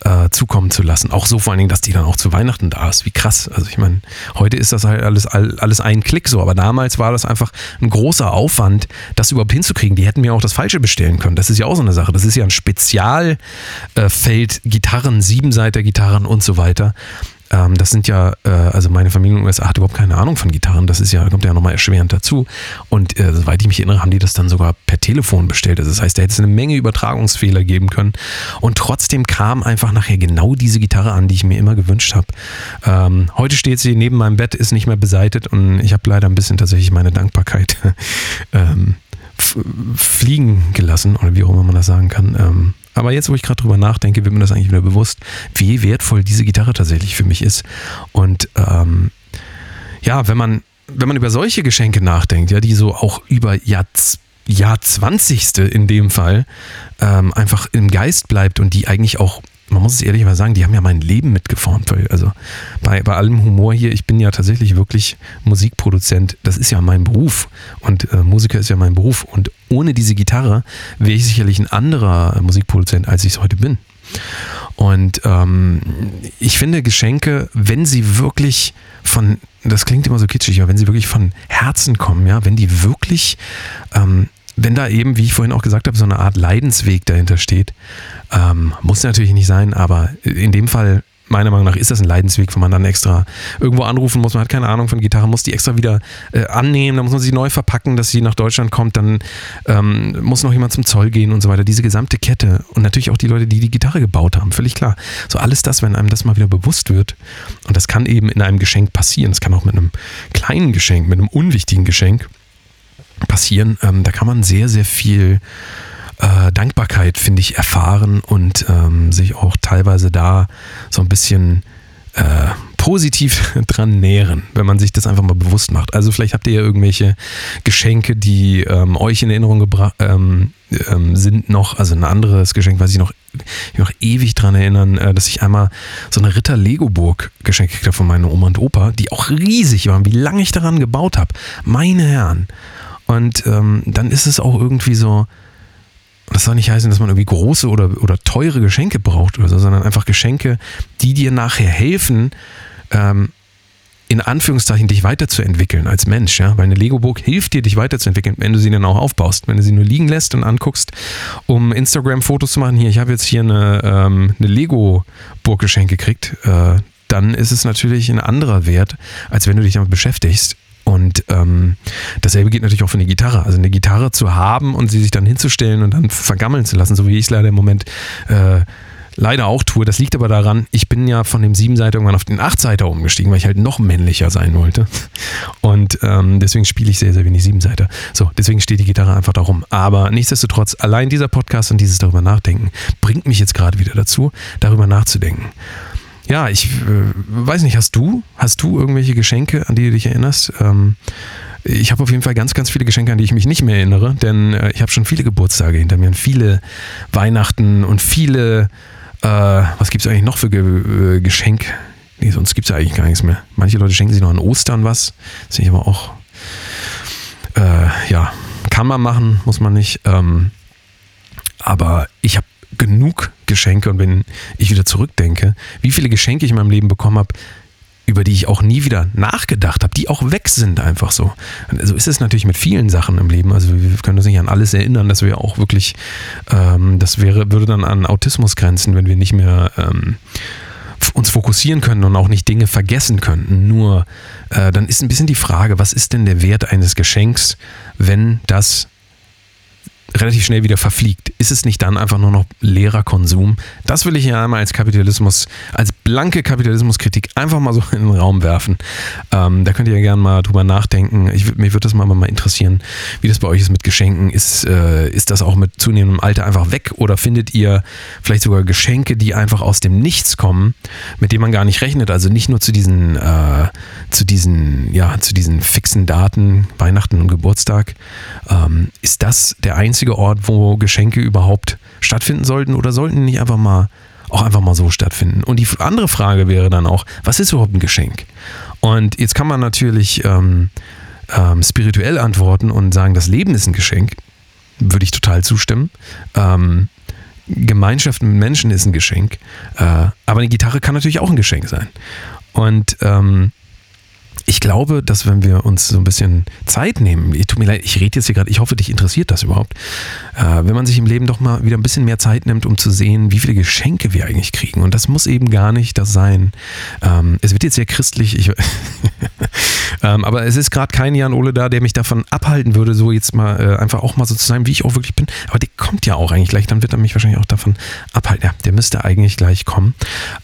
äh, zukommen zu lassen. Auch so vor allen Dingen, dass die dann auch zu Weihnachten da ist. Wie krass. Also ich meine, heute ist das halt alles, alles ein Klick so, aber damals war das einfach ein großer Aufwand, das überhaupt hinzukriegen. Die hätten mir auch das Falsche bestellen können. Das ist ja auch so eine Sache. Das ist ja ein Spezialfeld, äh, Gitarren, Siebenseiter Gitarren und so weiter. Ähm, das sind ja, äh, also meine Familie in den USA hat überhaupt keine Ahnung von Gitarren. Das ist ja, kommt ja nochmal erschwerend dazu. Und äh, soweit ich mich erinnere, haben die das dann sogar per Telefon bestellt. Also das heißt, da hätte es eine Menge Übertragungsfehler geben können. Und trotzdem kam einfach nachher genau diese Gitarre an, die ich mir immer gewünscht habe. Ähm, heute steht sie neben meinem Bett, ist nicht mehr beseitet und ich habe leider ein bisschen tatsächlich meine Dankbarkeit ähm, fliegen gelassen oder wie auch immer man das sagen kann. Ähm, aber jetzt, wo ich gerade drüber nachdenke, wird mir das eigentlich wieder bewusst, wie wertvoll diese Gitarre tatsächlich für mich ist. Und ähm, ja, wenn man, wenn man über solche Geschenke nachdenkt, ja, die so auch über Jahrzehnte Jahrzwanzigste in dem Fall ähm, einfach im Geist bleibt und die eigentlich auch man muss es ehrlich mal sagen, die haben ja mein Leben mitgeformt. Also bei, bei allem Humor hier, ich bin ja tatsächlich wirklich Musikproduzent. Das ist ja mein Beruf. Und äh, Musiker ist ja mein Beruf. Und ohne diese Gitarre wäre ich sicherlich ein anderer Musikproduzent, als ich es heute bin. Und ähm, ich finde Geschenke, wenn sie wirklich von, das klingt immer so kitschig, aber wenn sie wirklich von Herzen kommen, ja, wenn die wirklich ähm, wenn da eben, wie ich vorhin auch gesagt habe, so eine Art Leidensweg dahinter steht, ähm, muss natürlich nicht sein, aber in dem Fall, meiner Meinung nach, ist das ein Leidensweg, wenn man dann extra irgendwo anrufen muss, man hat keine Ahnung von Gitarre, muss die extra wieder äh, annehmen, dann muss man sie neu verpacken, dass sie nach Deutschland kommt, dann ähm, muss noch jemand zum Zoll gehen und so weiter. Diese gesamte Kette und natürlich auch die Leute, die die Gitarre gebaut haben, völlig klar. So alles das, wenn einem das mal wieder bewusst wird und das kann eben in einem Geschenk passieren, das kann auch mit einem kleinen Geschenk, mit einem unwichtigen Geschenk passieren. Ähm, da kann man sehr, sehr viel äh, Dankbarkeit, finde ich, erfahren und ähm, sich auch teilweise da so ein bisschen äh, positiv dran nähren, wenn man sich das einfach mal bewusst macht. Also vielleicht habt ihr ja irgendwelche Geschenke, die ähm, euch in Erinnerung gebracht ähm, ähm, sind noch, also ein anderes Geschenk, was ich noch, ich noch ewig dran erinnern, äh, dass ich einmal so eine Ritter Lego-Burg geschenkt habe von meiner Oma und Opa, die auch riesig waren, wie lange ich daran gebaut habe. Meine Herren. Und ähm, dann ist es auch irgendwie so, das soll nicht heißen, dass man irgendwie große oder, oder teure Geschenke braucht oder so, sondern einfach Geschenke, die dir nachher helfen, ähm, in Anführungszeichen dich weiterzuentwickeln als Mensch, ja, weil eine Lego-Burg hilft dir, dich weiterzuentwickeln, wenn du sie dann auch aufbaust. Wenn du sie nur liegen lässt und anguckst, um Instagram-Fotos zu machen, hier, ich habe jetzt hier eine, ähm, eine Lego-Burg geschenkt gekriegt, äh, dann ist es natürlich ein anderer Wert, als wenn du dich damit beschäftigst. Und ähm, dasselbe geht natürlich auch für eine Gitarre. Also eine Gitarre zu haben und sie sich dann hinzustellen und dann vergammeln zu lassen, so wie ich es leider im Moment äh, leider auch tue. Das liegt aber daran, ich bin ja von dem Siebenseiter irgendwann auf den Achtseiter umgestiegen, weil ich halt noch männlicher sein wollte. Und ähm, deswegen spiele ich sehr, sehr wenig Siebenseiter. So, deswegen steht die Gitarre einfach darum. Aber nichtsdestotrotz, allein dieser Podcast und dieses darüber nachdenken bringt mich jetzt gerade wieder dazu, darüber nachzudenken. Ja, ich äh, weiß nicht, hast du, hast du irgendwelche Geschenke, an die du dich erinnerst? Ähm, ich habe auf jeden Fall ganz, ganz viele Geschenke, an die ich mich nicht mehr erinnere, denn äh, ich habe schon viele Geburtstage hinter mir und viele Weihnachten und viele äh, was gibt es eigentlich noch für Ge äh, Geschenk? Nee, sonst gibt es ja eigentlich gar nichts mehr. Manche Leute schenken sich noch an Ostern was. Das sehe ich aber auch. Äh, ja, kann man machen, muss man nicht. Ähm, aber ich habe genug Geschenke und wenn ich wieder zurückdenke, wie viele Geschenke ich in meinem Leben bekommen habe, über die ich auch nie wieder nachgedacht habe, die auch weg sind einfach so. So also ist es natürlich mit vielen Sachen im Leben. Also wir können uns nicht an alles erinnern, dass wir auch wirklich, ähm, das wäre, würde dann an Autismus grenzen, wenn wir nicht mehr ähm, uns fokussieren können und auch nicht Dinge vergessen könnten. Nur äh, dann ist ein bisschen die Frage, was ist denn der Wert eines Geschenks, wenn das relativ schnell wieder verfliegt. Ist es nicht dann einfach nur noch leerer Konsum? Das will ich hier einmal als Kapitalismus, als blanke Kapitalismuskritik einfach mal so in den Raum werfen. Ähm, da könnt ihr ja gerne mal drüber nachdenken. Ich, mich würde das mal, mal interessieren, wie das bei euch ist mit Geschenken. Ist, äh, ist das auch mit zunehmendem Alter einfach weg oder findet ihr vielleicht sogar Geschenke, die einfach aus dem Nichts kommen, mit denen man gar nicht rechnet? Also nicht nur zu diesen, äh, zu diesen, ja, zu diesen fixen Daten, Weihnachten und Geburtstag. Ähm, ist das der einzige Ort, wo Geschenke überhaupt stattfinden sollten oder sollten nicht einfach mal auch einfach mal so stattfinden. Und die andere Frage wäre dann auch, was ist überhaupt ein Geschenk? Und jetzt kann man natürlich ähm, ähm, spirituell antworten und sagen, das Leben ist ein Geschenk. Würde ich total zustimmen. Ähm, Gemeinschaft mit Menschen ist ein Geschenk. Äh, aber eine Gitarre kann natürlich auch ein Geschenk sein. Und ähm, ich glaube, dass wenn wir uns so ein bisschen Zeit nehmen, tut mir leid, ich rede jetzt hier gerade, ich hoffe, dich interessiert das überhaupt, äh, wenn man sich im Leben doch mal wieder ein bisschen mehr Zeit nimmt, um zu sehen, wie viele Geschenke wir eigentlich kriegen. Und das muss eben gar nicht das sein. Ähm, es wird jetzt sehr christlich, ich, ähm, aber es ist gerade kein Jan Ole da, der mich davon abhalten würde, so jetzt mal äh, einfach auch mal so zu sein, wie ich auch wirklich bin. Aber der kommt ja auch eigentlich gleich, dann wird er mich wahrscheinlich auch davon abhalten. Ja, der müsste eigentlich gleich kommen.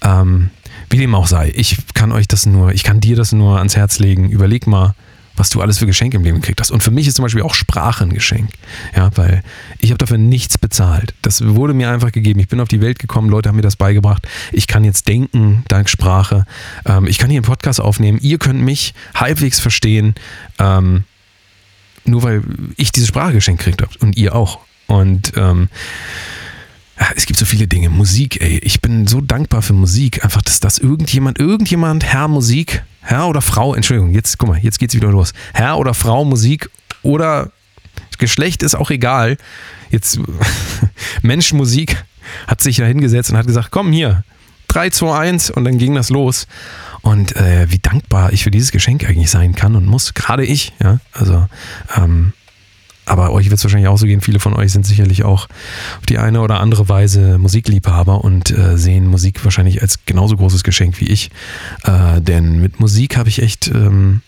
Ähm, wie dem auch sei, ich kann euch das nur, ich kann dir das nur ans Herz legen. Überleg mal, was du alles für Geschenke im Leben gekriegt hast. Und für mich ist zum Beispiel auch Sprache ein Geschenk. Ja, weil ich habe dafür nichts bezahlt. Das wurde mir einfach gegeben. Ich bin auf die Welt gekommen, Leute haben mir das beigebracht. Ich kann jetzt denken dank Sprache. Ähm, ich kann hier einen Podcast aufnehmen. Ihr könnt mich halbwegs verstehen, ähm, nur weil ich diese Sprache geschenkt gekriegt habe. Und ihr auch. Und ähm, es gibt so viele Dinge. Musik, ey. Ich bin so dankbar für Musik. Einfach, dass das irgendjemand, irgendjemand, Herr Musik, Herr oder Frau, Entschuldigung, jetzt, guck mal, jetzt geht's wieder los. Herr oder Frau Musik oder Geschlecht ist auch egal. Jetzt, Mensch Musik hat sich da hingesetzt und hat gesagt, komm hier, 3, 2, 1 und dann ging das los. Und äh, wie dankbar ich für dieses Geschenk eigentlich sein kann und muss. Gerade ich, ja. Also, ähm, aber euch wird es wahrscheinlich auch so gehen. Viele von euch sind sicherlich auch auf die eine oder andere Weise Musikliebhaber und äh, sehen Musik wahrscheinlich als genauso großes Geschenk wie ich. Äh, denn mit Musik habe ich echt. Ähm,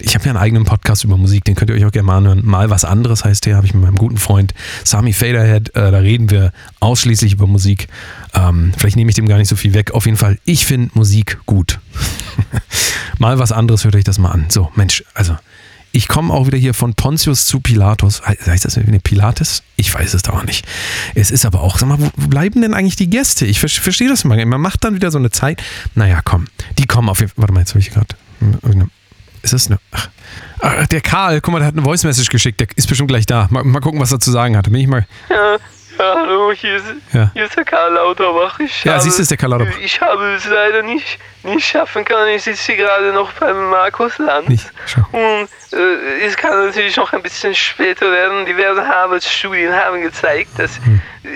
ich habe ja einen eigenen Podcast über Musik, den könnt ihr euch auch gerne mal anhören. Mal was anderes heißt der, habe ich mit meinem guten Freund Sami Faderhead. Äh, da reden wir ausschließlich über Musik. Ähm, vielleicht nehme ich dem gar nicht so viel weg. Auf jeden Fall, ich finde Musik gut. mal was anderes, hört euch das mal an. So, Mensch, also ich komme auch wieder hier von Pontius zu Pilatus. Heißt das Pilates? Ich weiß es doch nicht. Es ist aber auch, sag mal, wo bleiben denn eigentlich die Gäste? Ich verstehe das mal. Man macht dann wieder so eine Zeit. Naja, komm. Die kommen auf jeden Fall. Warte mal, jetzt habe ich gerade. Ist das eine. Ach. Ah, der Karl, guck mal, der hat eine Voice Message geschickt. Der ist bestimmt gleich da. Mal, mal gucken, was er zu sagen hat. Bin ich mal. Ja. Hallo, hier ist, ja. hier ist der Karl Lauterbach. Ich ja, habe, siehst du, ist der Karl Lauterbach. Ich habe es leider nicht, nicht schaffen kann. Ich sitze hier gerade noch beim Markus Land. Nicht schaffen. Und äh, es kann natürlich noch ein bisschen später werden. Diverse Harvard-Studien haben gezeigt, dass Hm. äh,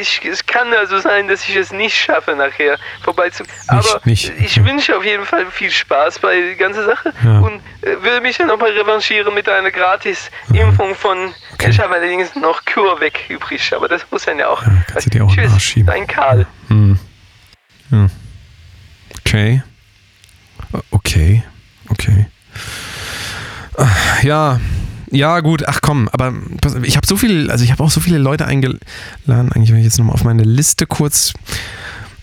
ich, es kann also sein, dass ich es nicht schaffe, nachher vorbeizukommen. Aber nicht, ich wünsche auf jeden Fall viel Spaß bei der ganzen Sache Ja. und äh, würde mich dann nochmal revanchieren mit einer Gratis-Impfung von. Okay. Ich habe allerdings noch CureVac übrig, aber das muss dann ja auch. Ja, kannst du dir auch Tschüss, dein Karl. Hm. Ja. Okay. Okay. Okay. Ah, Ja. Ja, gut, ach komm, aber ich habe so viel, also ich habe auch so viele Leute eingeladen. Eigentlich, wenn ich jetzt nochmal auf meine Liste kurz.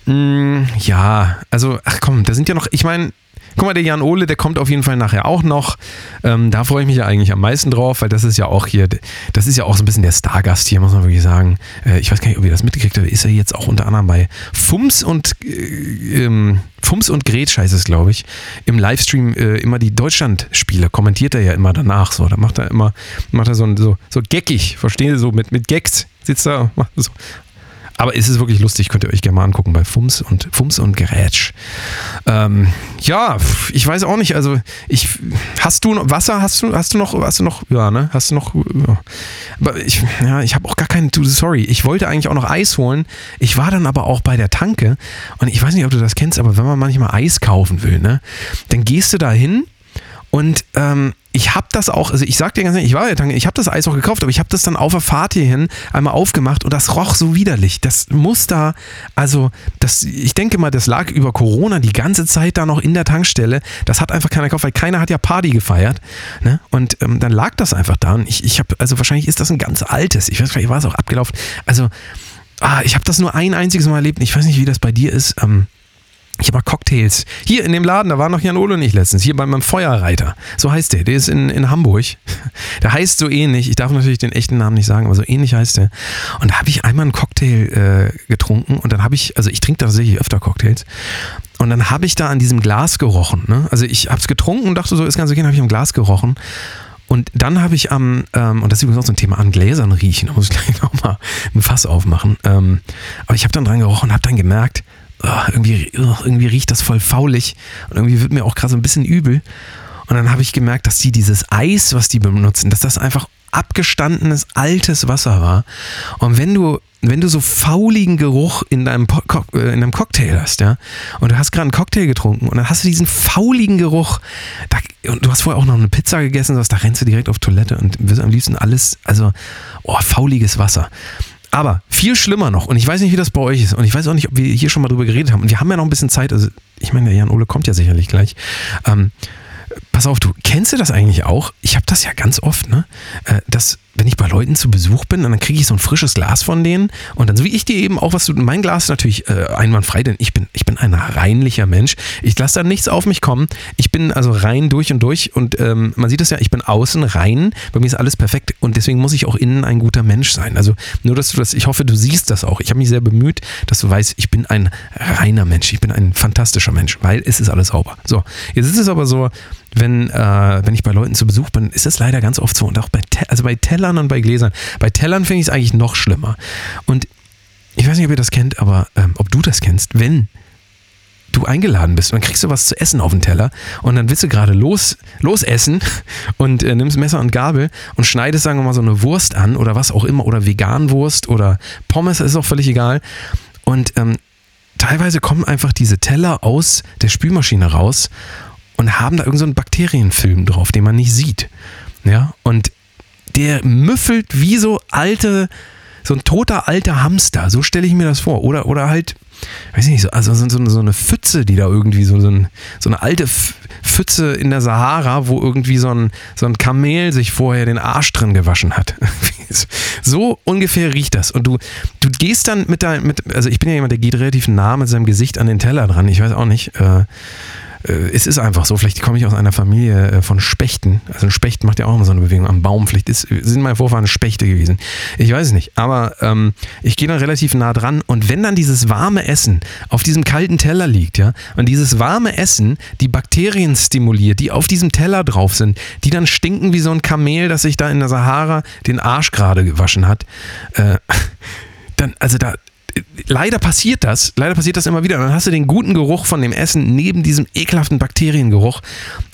Mm, ja, also, ach komm, da sind ja noch, ich meine, guck mal, der Jan Ole, der kommt auf jeden Fall nachher auch noch. Ähm, da freue ich mich ja eigentlich am meisten drauf, weil das ist ja auch hier, das ist ja auch so ein bisschen der Stargast hier, muss man wirklich sagen. Äh, ich weiß gar nicht, ob ihr das mitgekriegt habt, ist er jetzt auch unter anderem bei Fums und äh, ähm, Fums und Gretsch heißt es, glaube ich, im Livestream äh, immer die Deutschland-Spiele, kommentiert er ja immer danach so. Da macht er immer, macht er so, so, so geckig, versteht ihr, so mit, mit Gags sitzt macht so. Aber es ist wirklich lustig, könnt ihr euch gerne mal angucken bei Fums und Fums und Gerätsch. Ähm, ja, ich weiß auch nicht. Also ich hast du noch Wasser? Hast du hast du noch hast du noch ja ne? Hast du noch? Ja. Aber ich ja ich habe auch gar keinen. Sorry, ich wollte eigentlich auch noch Eis holen. Ich war dann aber auch bei der Tanke und ich weiß nicht, ob du das kennst, aber wenn man manchmal Eis kaufen will, ne, dann gehst du da hin und ähm, ich habe das auch, also ich sag dir ganz ehrlich, ich war ja ich habe das Eis auch gekauft, aber ich habe das dann auf der Fahrt hierhin einmal aufgemacht und das roch so widerlich. Das muss da, also das, ich denke mal, das lag über Corona die ganze Zeit da noch in der Tankstelle. Das hat einfach keiner gekauft, weil keiner hat ja Party gefeiert. Ne? Und ähm, dann lag das einfach da. Und ich, ich habe, also wahrscheinlich ist das ein ganz altes. Ich weiß gar nicht, war es auch abgelaufen. Also, ah, ich habe das nur ein einziges Mal erlebt. Ich weiß nicht, wie das bei dir ist. Ähm, ich habe mal Cocktails. Hier in dem Laden, da war noch Jan Ole nicht letztens. Hier bei meinem Feuerreiter. So heißt der. Der ist in, in Hamburg. Der heißt so ähnlich. Ich darf natürlich den echten Namen nicht sagen, aber so ähnlich heißt der. Und da habe ich einmal einen Cocktail äh, getrunken und dann habe ich, also ich trinke tatsächlich öfter Cocktails. Und dann habe ich da an diesem Glas gerochen. Ne? Also ich habe es getrunken und dachte so, ist ganz okay, dann habe ich am Glas gerochen. Und dann habe ich am, ähm, und das ist übrigens auch so ein Thema, an Gläsern riechen. Da muss ich gleich nochmal ein Fass aufmachen. Ähm, aber ich habe dann dran gerochen und habe dann gemerkt, irgendwie, ah, irgendwie riecht das voll faulig und irgendwie wird mir auch gerade so ein bisschen übel. Und dann habe ich gemerkt, dass die dieses Eis, was die benutzen, dass das einfach abgestandenes altes Wasser war. Und wenn du wenn du so fauligen Geruch in deinem, Po- Co- äh, in deinem Cocktail hast, ja, und du hast gerade einen Cocktail getrunken und dann hast du diesen fauligen Geruch, da, und du hast vorher auch noch eine Pizza gegessen, sowas, da rennst du direkt auf Toilette und wirst am liebsten alles, also, oh, fauliges Wasser. Aber viel schlimmer noch, und ich weiß nicht, wie das bei euch ist, und ich weiß auch nicht, ob wir hier schon mal drüber geredet haben, und wir haben ja noch ein bisschen Zeit, also ich meine, der Jan Ole kommt ja sicherlich gleich. Ähm, pass auf, du kennst du das eigentlich auch? Ich habe das ja ganz oft, ne? Äh, Dass, wenn ich bei Leuten zu Besuch bin dann kriege ich so ein frisches Glas von denen und dann so wie ich dir eben auch was du, mein Glas ist natürlich äh, einwandfrei, denn ich bin, ich bin ein reinlicher Mensch. Ich lasse da nichts auf mich kommen. Ich bin also rein durch und durch und ähm, man sieht es ja, ich bin außen rein. Bei mir ist alles perfekt und deswegen muss ich auch innen ein guter Mensch sein. Also nur, dass du das, ich hoffe, du siehst das auch. Ich habe mich sehr bemüht, dass du weißt, ich bin ein reiner Mensch. Ich bin ein fantastischer Mensch, weil es ist alles sauber. So, jetzt ist es aber so, wenn, äh, wenn ich bei Leuten zu Besuch bin, ist das leider ganz oft so. Und auch bei, Te also bei Tellern und bei Gläsern. Bei Tellern finde ich es eigentlich noch schlimmer. Und ich weiß nicht, ob ihr das kennt, aber ähm, ob du das kennst, wenn du eingeladen bist und dann kriegst du was zu essen auf den Teller und dann willst du gerade los, losessen und äh, nimmst Messer und Gabel und schneidest, sagen wir mal, so eine Wurst an oder was auch immer oder Veganwurst oder Pommes, ist auch völlig egal. Und ähm, teilweise kommen einfach diese Teller aus der Spülmaschine raus und haben da irgendeinen so Bakterienfilm drauf, den man nicht sieht. Ja, und der müffelt wie so alte, so ein toter alter Hamster, so stelle ich mir das vor. Oder, oder halt, weiß ich nicht, so, also so, so, so eine Pfütze, die da irgendwie, so, so, ein, so eine alte Pfütze in der Sahara, wo irgendwie so ein, so ein Kamel sich vorher den Arsch drin gewaschen hat. so ungefähr riecht das. Und du, du gehst dann mit deinem, mit, also ich bin ja jemand, der geht relativ nah mit seinem Gesicht an den Teller dran. Ich weiß auch nicht. Äh, es ist einfach so. Vielleicht komme ich aus einer Familie äh, von Spechten. Also ein Specht macht ja auch immer so eine Bewegung am Baum. Vielleicht ist, sind meine Vorfahren Spechte gewesen. Ich weiß es nicht. Aber ähm, ich gehe dann relativ nah dran. Und wenn dann dieses warme Essen auf diesem kalten Teller liegt, ja, und dieses warme Essen die Bakterien stimuliert, die auf diesem Teller drauf sind, die dann stinken wie so ein Kamel, das sich da in der Sahara den Arsch gerade gewaschen hat, äh, dann, also da, leider passiert das, leider passiert das immer wieder. Dann hast du den guten Geruch von dem Essen neben diesem ekelhaften Bakteriengeruch.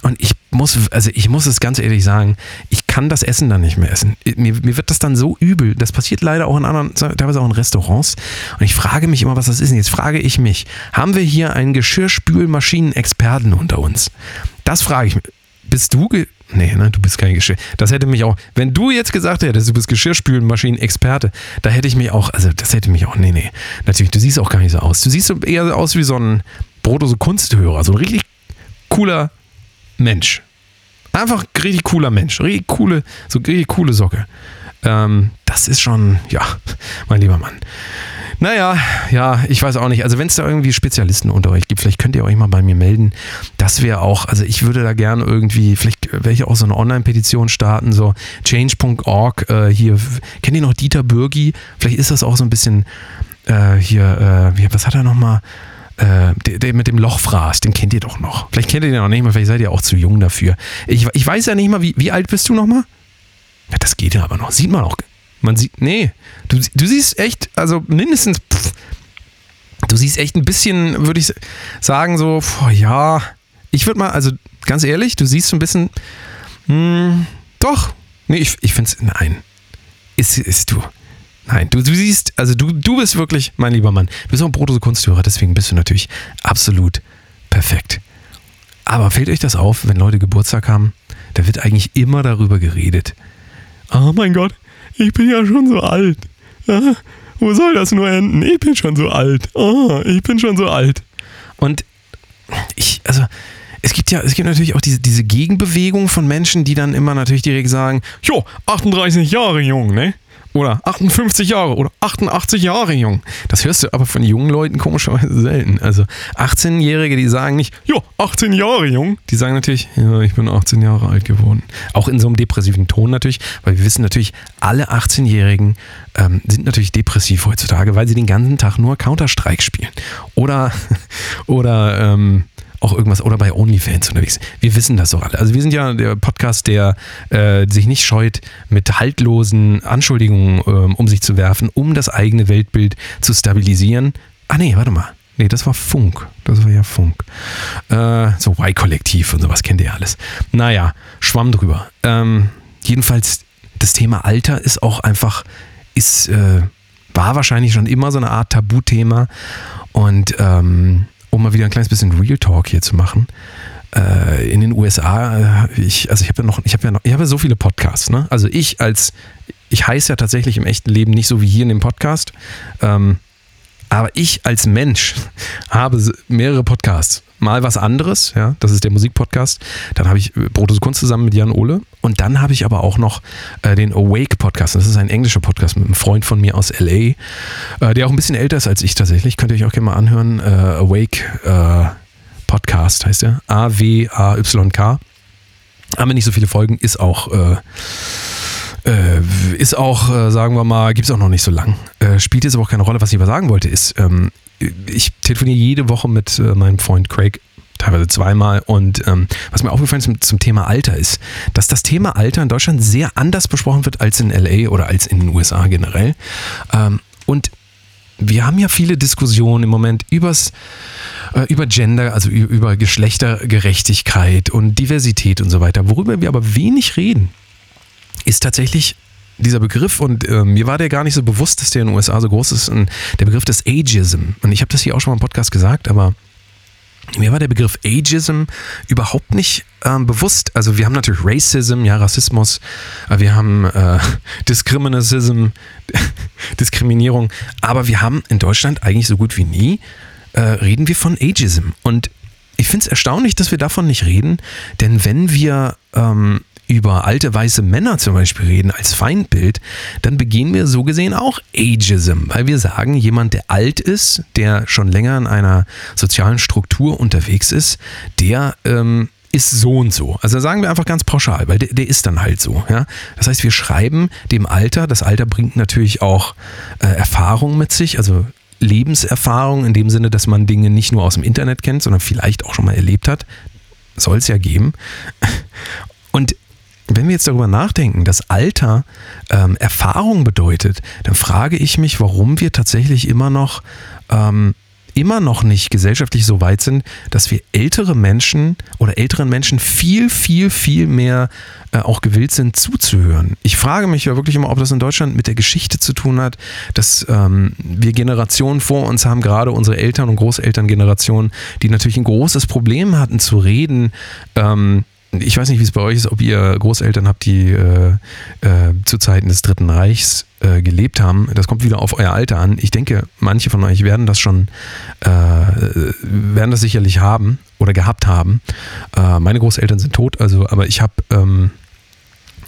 Und ich muss, also ich muss es ganz ehrlich sagen, ich kann das Essen dann nicht mehr essen. Mir, mir wird das dann so übel. Das passiert leider auch in anderen, teilweise auch in Restaurants. Und ich frage mich immer, was das ist. Und jetzt frage ich mich, haben wir hier einen Geschirrspülmaschinen-Experten unter uns? Das frage ich mich. Bist du, Nee, ne, du bist kein Geschirr. Das hätte mich auch, wenn du jetzt gesagt hättest, du bist Geschirrspülmaschinen-Experte, da hätte ich mich auch, also das hätte mich auch, nee, nee. Natürlich, du siehst auch gar nicht so aus. Du siehst so eher aus wie so ein Brotose Kunsthörer, so ein richtig cooler Mensch. Einfach richtig cooler Mensch, richtig coole, so richtig coole Socke. Ähm, das ist schon, ja, mein lieber Mann. Naja, ja, ich weiß auch nicht. Also wenn es da irgendwie Spezialisten unter euch gibt, vielleicht könnt ihr euch mal bei mir melden. Das wäre auch, also ich würde da gerne irgendwie, vielleicht werde ich auch so eine Online-Petition starten, so change.org. Äh, hier, kennt ihr noch Dieter Bürgi? Vielleicht ist das auch so ein bisschen äh, hier, äh, was hat er nochmal? Äh, der, der, mit dem Lochfraß, den kennt ihr doch noch. Vielleicht kennt ihr den noch nicht mal, vielleicht seid ihr auch zu jung dafür. Ich, ich weiß ja nicht mal, wie, wie alt bist du nochmal? Ja, das geht ja aber noch. Sieht man auch man sieht, nee, du, du siehst echt, also mindestens, pff, du siehst echt ein bisschen, würde ich sagen, so, boah, ja, ich würde mal, also ganz ehrlich, du siehst so ein bisschen, mh, hm, doch, nee, ich, ich finde es, nein, ist, ist du. Nein, du, du siehst, also du, du bist wirklich, mein lieber Mann, du bist auch ein Brotose Kunsthörer, deswegen bist du natürlich absolut perfekt. Aber fällt euch das auf, wenn Leute Geburtstag haben? Da wird eigentlich immer darüber geredet. Oh mein Gott, ich bin ja schon so alt. Ja, wo soll das nur enden? Ich bin schon so alt. Oh, ich bin schon so alt. Und ich, also, es gibt ja, es gibt natürlich auch diese, diese Gegenbewegung von Menschen, die dann immer natürlich direkt sagen, jo, 38 Jahre jung, ne? Oder 58 Jahre oder 88 Jahre jung. Das hörst du aber von jungen Leuten komischerweise selten. Also 18-Jährige, die sagen nicht, jo, 18 Jahre jung. Die sagen natürlich, ja, ich bin 18 Jahre alt geworden. Auch in so einem depressiven Ton natürlich, weil wir wissen natürlich, alle 18-Jährigen ähm, sind natürlich depressiv heutzutage, weil sie den ganzen Tag nur Counter-Strike spielen. Oder, oder ähm, auch irgendwas oder bei OnlyFans unterwegs. Wir wissen das doch alle. Also wir sind ja der Podcast, der äh, sich nicht scheut, mit haltlosen Anschuldigungen äh, um sich zu werfen, um das eigene Weltbild zu stabilisieren. Ah nee, warte mal. Nee, das war Funk. Das war ja Funk. Äh, so Y-Kollektiv und sowas kennt ihr alles. Naja, schwamm drüber. Ähm, jedenfalls, das Thema Alter ist auch einfach, ist, äh, war wahrscheinlich schon immer so eine Art Tabuthema. Und ähm, um mal wieder ein kleines bisschen Real Talk hier zu machen. Äh, in den USA, äh, ich, also ich habe ja noch, ich habe ja noch, ich habe ja so viele Podcasts, ne? Also ich als, ich heiße ja tatsächlich im echten Leben nicht so wie hier in dem Podcast. Ähm, aber ich als Mensch habe mehrere Podcasts. Mal was anderes, ja, das ist der Musikpodcast. Dann habe ich Brotes Kunst zusammen mit Jan Ole. Und dann habe ich aber auch noch äh, den Awake Podcast. Das ist ein englischer Podcast mit einem Freund von mir aus LA, äh, der auch ein bisschen älter ist als ich tatsächlich. Könnt ihr euch auch gerne mal anhören. Äh, Awake äh, Podcast heißt der. A-W-A-Y-K. Haben wir nicht so viele Folgen, ist auch äh, äh, ist auch, sagen wir mal, gibt es auch noch nicht so lang. Spielt jetzt aber auch keine Rolle. Was ich aber sagen wollte, ist, ähm, ich telefoniere jede Woche mit meinem Freund Craig, teilweise zweimal. Und ähm, was mir aufgefallen ist zum, zum, Thema Alter ist, dass das Thema Alter in Deutschland sehr anders besprochen wird als in LA oder als in den USA generell. Ähm, und wir haben ja viele Diskussionen im Moment übers, äh, über Gender, also über Geschlechtergerechtigkeit und Diversität und so weiter. Worüber wir aber wenig reden, ist tatsächlich dieser Begriff und äh, mir war der gar nicht so bewusst, dass der in den USA so groß ist, der Begriff des Ageism. Und ich habe das hier auch schon mal im Podcast gesagt, aber mir war der Begriff Ageism überhaupt nicht ähm, bewusst. Also wir haben natürlich Racism, ja Rassismus, äh, wir haben äh, Discriminacism, Diskriminierung, aber wir haben in Deutschland eigentlich so gut wie nie äh, reden wir von Ageism. Und ich finde es erstaunlich, dass wir davon nicht reden, denn wenn wir ähm, über alte weiße Männer zum Beispiel reden als Feindbild, dann begehen wir so gesehen auch Ageism, weil wir sagen, jemand, der alt ist, der schon länger in einer sozialen Struktur unterwegs ist, der ähm, ist so und so. Also sagen wir einfach ganz pauschal, weil der, der ist dann halt so. Ja? Das heißt, wir schreiben dem Alter, das Alter bringt natürlich auch äh, Erfahrung mit sich, also Lebenserfahrung in dem Sinne, dass man Dinge nicht nur aus dem Internet kennt, sondern vielleicht auch schon mal erlebt hat. Soll es ja geben. Und wenn wir jetzt darüber nachdenken, dass Alter ähm, Erfahrung bedeutet, dann frage ich mich, warum wir tatsächlich immer noch ähm, immer noch nicht gesellschaftlich so weit sind, dass wir ältere Menschen oder älteren Menschen viel, viel, viel mehr äh, auch gewillt sind zuzuhören. Ich frage mich ja wirklich immer, ob das in Deutschland mit der Geschichte zu tun hat, dass ähm, wir Generationen vor uns haben, gerade unsere Eltern- und Großelterngenerationen, die natürlich ein großes Problem hatten zu reden. Ähm, ich weiß nicht, wie es bei euch ist, ob ihr Großeltern habt, die äh, äh, zu Zeiten des Dritten Reichs äh, gelebt haben. Das kommt wieder auf euer Alter an. Ich denke, manche von euch werden das schon, äh, werden das sicherlich haben oder gehabt haben. Äh, meine Großeltern sind tot, also, aber ich habe ähm,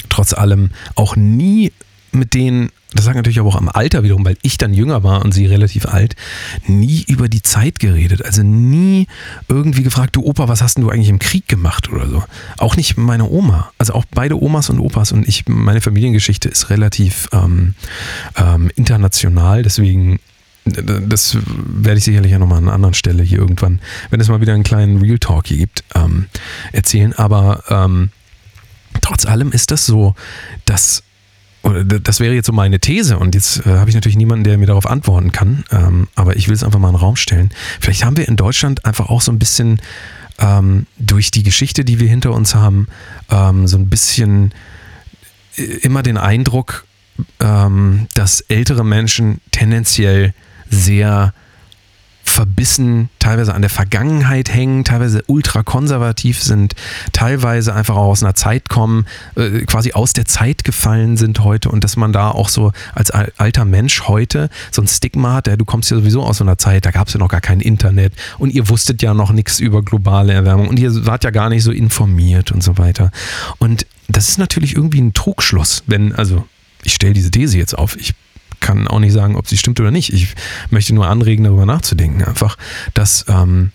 trotz allem auch nie mit denen das sagt natürlich aber auch am Alter wiederum, weil ich dann jünger war und sie relativ alt, nie über die Zeit geredet. Also nie irgendwie gefragt, du Opa, was hast denn du eigentlich im Krieg gemacht oder so. Auch nicht meine Oma. Also auch beide Omas und Opas und ich, meine Familiengeschichte ist relativ ähm, ähm, international, deswegen das werde ich sicherlich ja nochmal an einer anderen Stelle hier irgendwann, wenn es mal wieder einen kleinen Real Talk hier gibt, ähm, erzählen. Aber ähm, trotz allem ist das so, dass das wäre jetzt so meine These und jetzt äh, habe ich natürlich niemanden, der mir darauf antworten kann, ähm, aber ich will es einfach mal in den Raum stellen. Vielleicht haben wir in Deutschland einfach auch so ein bisschen ähm, durch die Geschichte, die wir hinter uns haben, ähm, so ein bisschen äh, immer den Eindruck, ähm, dass ältere Menschen tendenziell sehr verbissen, teilweise an der Vergangenheit hängen, teilweise ultrakonservativ sind, teilweise einfach auch aus einer Zeit kommen, äh, quasi aus der Zeit gefallen sind heute und dass man da auch so als alter Mensch heute so ein Stigma hat, ja, du kommst ja sowieso aus so einer Zeit, da gab es ja noch gar kein Internet und ihr wusstet ja noch nichts über globale Erwärmung und ihr wart ja gar nicht so informiert und so weiter. Und das ist natürlich irgendwie ein Trugschluss, wenn, also ich stelle diese These jetzt auf, ich kann auch nicht sagen, ob sie stimmt oder nicht. Ich möchte nur anregen, darüber nachzudenken. Einfach, dass, ähm,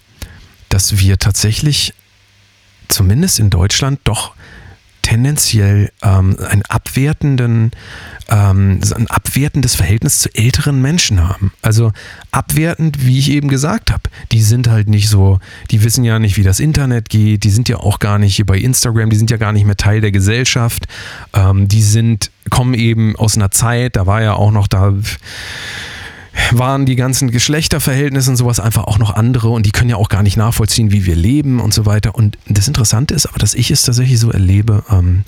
dass wir tatsächlich zumindest in Deutschland doch tendenziell ähm, einen abwertenden, ähm, ein abwertendes Verhältnis zu älteren Menschen haben. Also abwertend, wie ich eben gesagt habe. Die sind halt nicht so, die wissen ja nicht, wie das Internet geht, die sind ja auch gar nicht hier bei Instagram, die sind ja gar nicht mehr Teil der Gesellschaft. Ähm, die sind, kommen eben aus einer Zeit, da war ja auch noch da waren die ganzen Geschlechterverhältnisse und sowas einfach auch noch andere und die können ja auch gar nicht nachvollziehen, wie wir leben und so weiter. Und das Interessante ist aber, dass ich es tatsächlich so erlebe. Ähm,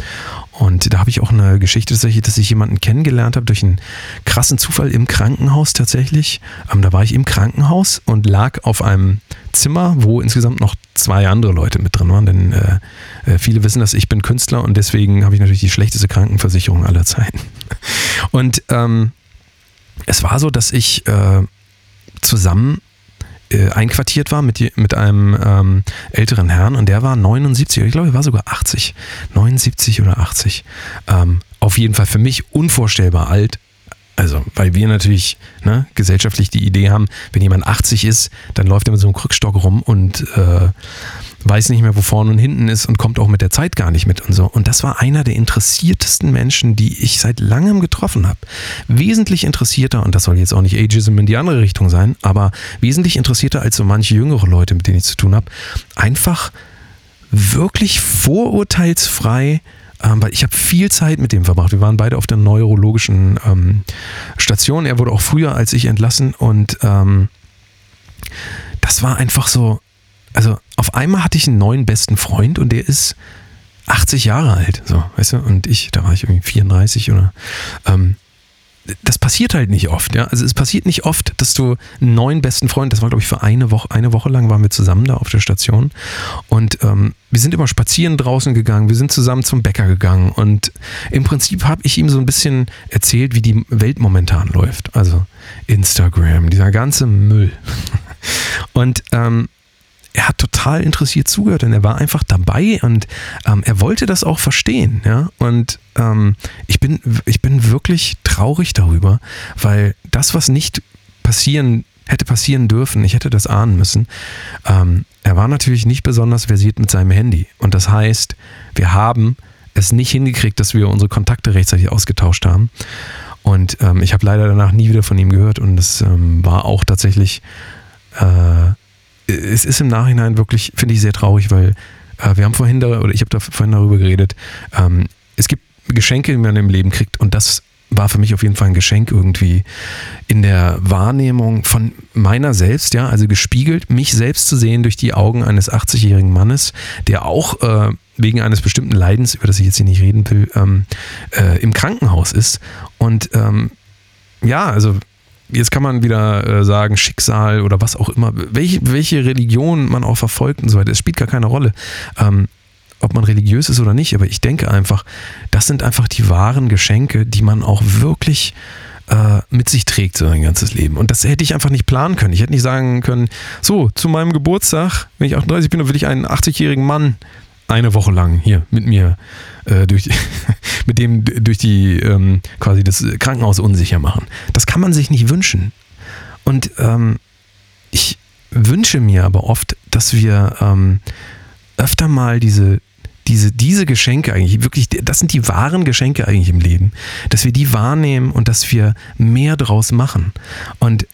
und da habe ich auch eine Geschichte tatsächlich, dass ich jemanden kennengelernt habe durch einen krassen Zufall im Krankenhaus tatsächlich. Ähm, da war ich im Krankenhaus und lag auf einem Zimmer, wo insgesamt noch zwei andere Leute mit drin waren, denn äh, äh viele wissen, dass ich bin Künstler und deswegen habe ich natürlich die schlechteste Krankenversicherung aller Zeiten. Und ähm, es war so, dass ich äh, zusammen äh, einquartiert war mit, mit einem ähm, älteren Herrn und der war 79, ich glaube, er war sogar 80, 79 oder 80. Ähm, auf jeden Fall für mich unvorstellbar alt. Also, weil wir natürlich ne, gesellschaftlich die Idee haben, wenn jemand 80 ist, dann läuft er mit so einem Krückstock rum und äh, weiß nicht mehr, wo vorne und hinten ist und kommt auch mit der Zeit gar nicht mit und so. Und das war einer der interessiertesten Menschen, die ich seit langem getroffen habe. Wesentlich interessierter, und das soll jetzt auch nicht Ageism in die andere Richtung sein, aber wesentlich interessierter als so manche jüngere Leute, mit denen ich zu tun habe. Einfach wirklich vorurteilsfrei ähm, weil ich habe viel Zeit mit dem verbracht. Wir waren beide auf der neurologischen ähm, Station. Er wurde auch früher als ich entlassen und ähm, das war einfach so, also auf einmal hatte ich einen neuen besten Freund und der ist 80 Jahre alt, so, weißt du, und ich, da war ich irgendwie 34 oder, ähm, das passiert halt nicht oft, ja. Also es passiert nicht oft, dass du einen neuen besten Freund, das war glaube ich für eine Woche, eine Woche lang waren wir zusammen da auf der Station und ähm, wir sind immer spazieren draußen gegangen, wir sind zusammen zum Bäcker gegangen und im Prinzip habe ich ihm so ein bisschen erzählt, wie die Welt momentan läuft. Also Instagram, dieser ganze Müll. Und ähm, er hat total interessiert zugehört und er war einfach dabei und ähm, er wollte das auch verstehen. Ja? Und ähm, ich, bin, ich bin wirklich traurig darüber, weil das, was nicht passieren hätte passieren dürfen, ich hätte das ahnen müssen, ähm, er war natürlich nicht besonders versiert mit seinem Handy. Und das heißt, wir haben es nicht hingekriegt, dass wir unsere Kontakte rechtzeitig ausgetauscht haben. Und ähm, ich habe leider danach nie wieder von ihm gehört und es ähm, war auch tatsächlich äh, es ist im Nachhinein wirklich, finde ich, sehr traurig, weil äh, wir haben vorhin da, oder ich habe da vorhin darüber geredet, ähm, es gibt Geschenke, die man im Leben kriegt und das war für mich auf jeden Fall ein Geschenk irgendwie in der Wahrnehmung von meiner selbst, ja, also gespiegelt, mich selbst zu sehen durch die Augen eines 80-jährigen Mannes, der auch äh, wegen eines bestimmten Leidens, über das ich jetzt hier nicht reden will, ähm, äh, im Krankenhaus ist. Und ähm, ja, also jetzt kann man wieder äh, sagen, Schicksal oder was auch immer, welche, welche Religion man auch verfolgt und so weiter, es spielt gar keine Rolle. Ähm, ob man religiös ist oder nicht, aber ich denke einfach, das sind einfach die wahren Geschenke, die man auch wirklich äh, mit sich trägt, so ein ganzes Leben. Und das hätte ich einfach nicht planen können. Ich hätte nicht sagen können, so, zu meinem Geburtstag, wenn ich 38 bin, dann will ich einen 80-jährigen Mann eine Woche lang hier mit mir äh, durch, mit dem durch die ähm, quasi das Krankenhaus unsicher machen. Das kann man sich nicht wünschen. Und ähm, ich wünsche mir aber oft, dass wir ähm, öfter mal diese diese, diese Geschenke eigentlich, wirklich, das sind die wahren Geschenke eigentlich im Leben, dass wir die wahrnehmen und dass wir mehr draus machen. Und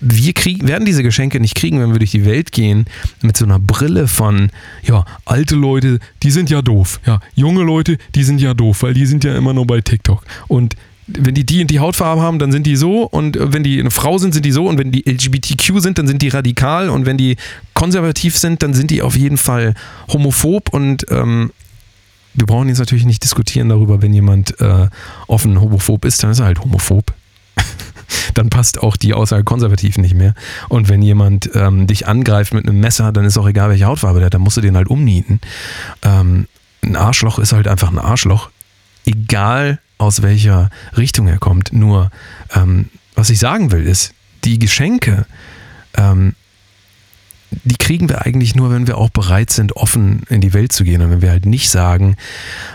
wir kriegen, werden diese Geschenke nicht kriegen, wenn wir durch die Welt gehen mit so einer Brille von, ja, alte Leute, die sind ja doof. Ja, junge Leute, die sind ja doof, weil die sind ja immer nur bei TikTok. Und wenn die die und die Hautfarbe haben, dann sind die so und wenn die eine Frau sind, sind die so und wenn die LGBTQ sind, dann sind die radikal und wenn die konservativ sind, dann sind die auf jeden Fall homophob und ähm, wir brauchen jetzt natürlich nicht diskutieren darüber, wenn jemand äh, offen homophob ist, dann ist er halt homophob. dann passt auch die Aussage konservativ nicht mehr. Und wenn jemand ähm, dich angreift mit einem Messer, dann ist auch egal, welche Hautfarbe der hat, dann musst du den halt umnieten. Ähm, ein Arschloch ist halt einfach ein Arschloch. Egal aus welcher Richtung er kommt. Nur, ähm, was ich sagen will, ist, die Geschenke, ähm, die kriegen wir eigentlich nur, wenn wir auch bereit sind, offen in die Welt zu gehen. Und wenn wir halt nicht sagen,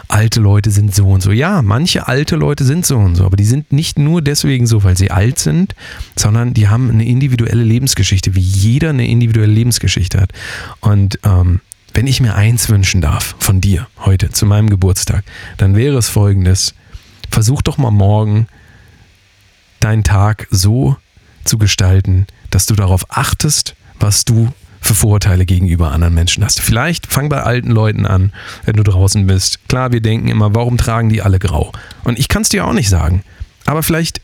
alte Leute sind so und so. Ja, manche alte Leute sind so und so, aber die sind nicht nur deswegen so, weil sie alt sind, sondern die haben eine individuelle Lebensgeschichte, wie jeder eine individuelle Lebensgeschichte hat. Und ähm, wenn ich mir eins wünschen darf von dir heute zu meinem Geburtstag, dann wäre es folgendes versuch doch mal morgen deinen Tag so zu gestalten, dass du darauf achtest, was du für Vorurteile gegenüber anderen Menschen hast. Vielleicht fang bei alten Leuten an, wenn du draußen bist. Klar, wir denken immer, warum tragen die alle grau? Und ich kann es dir auch nicht sagen. Aber vielleicht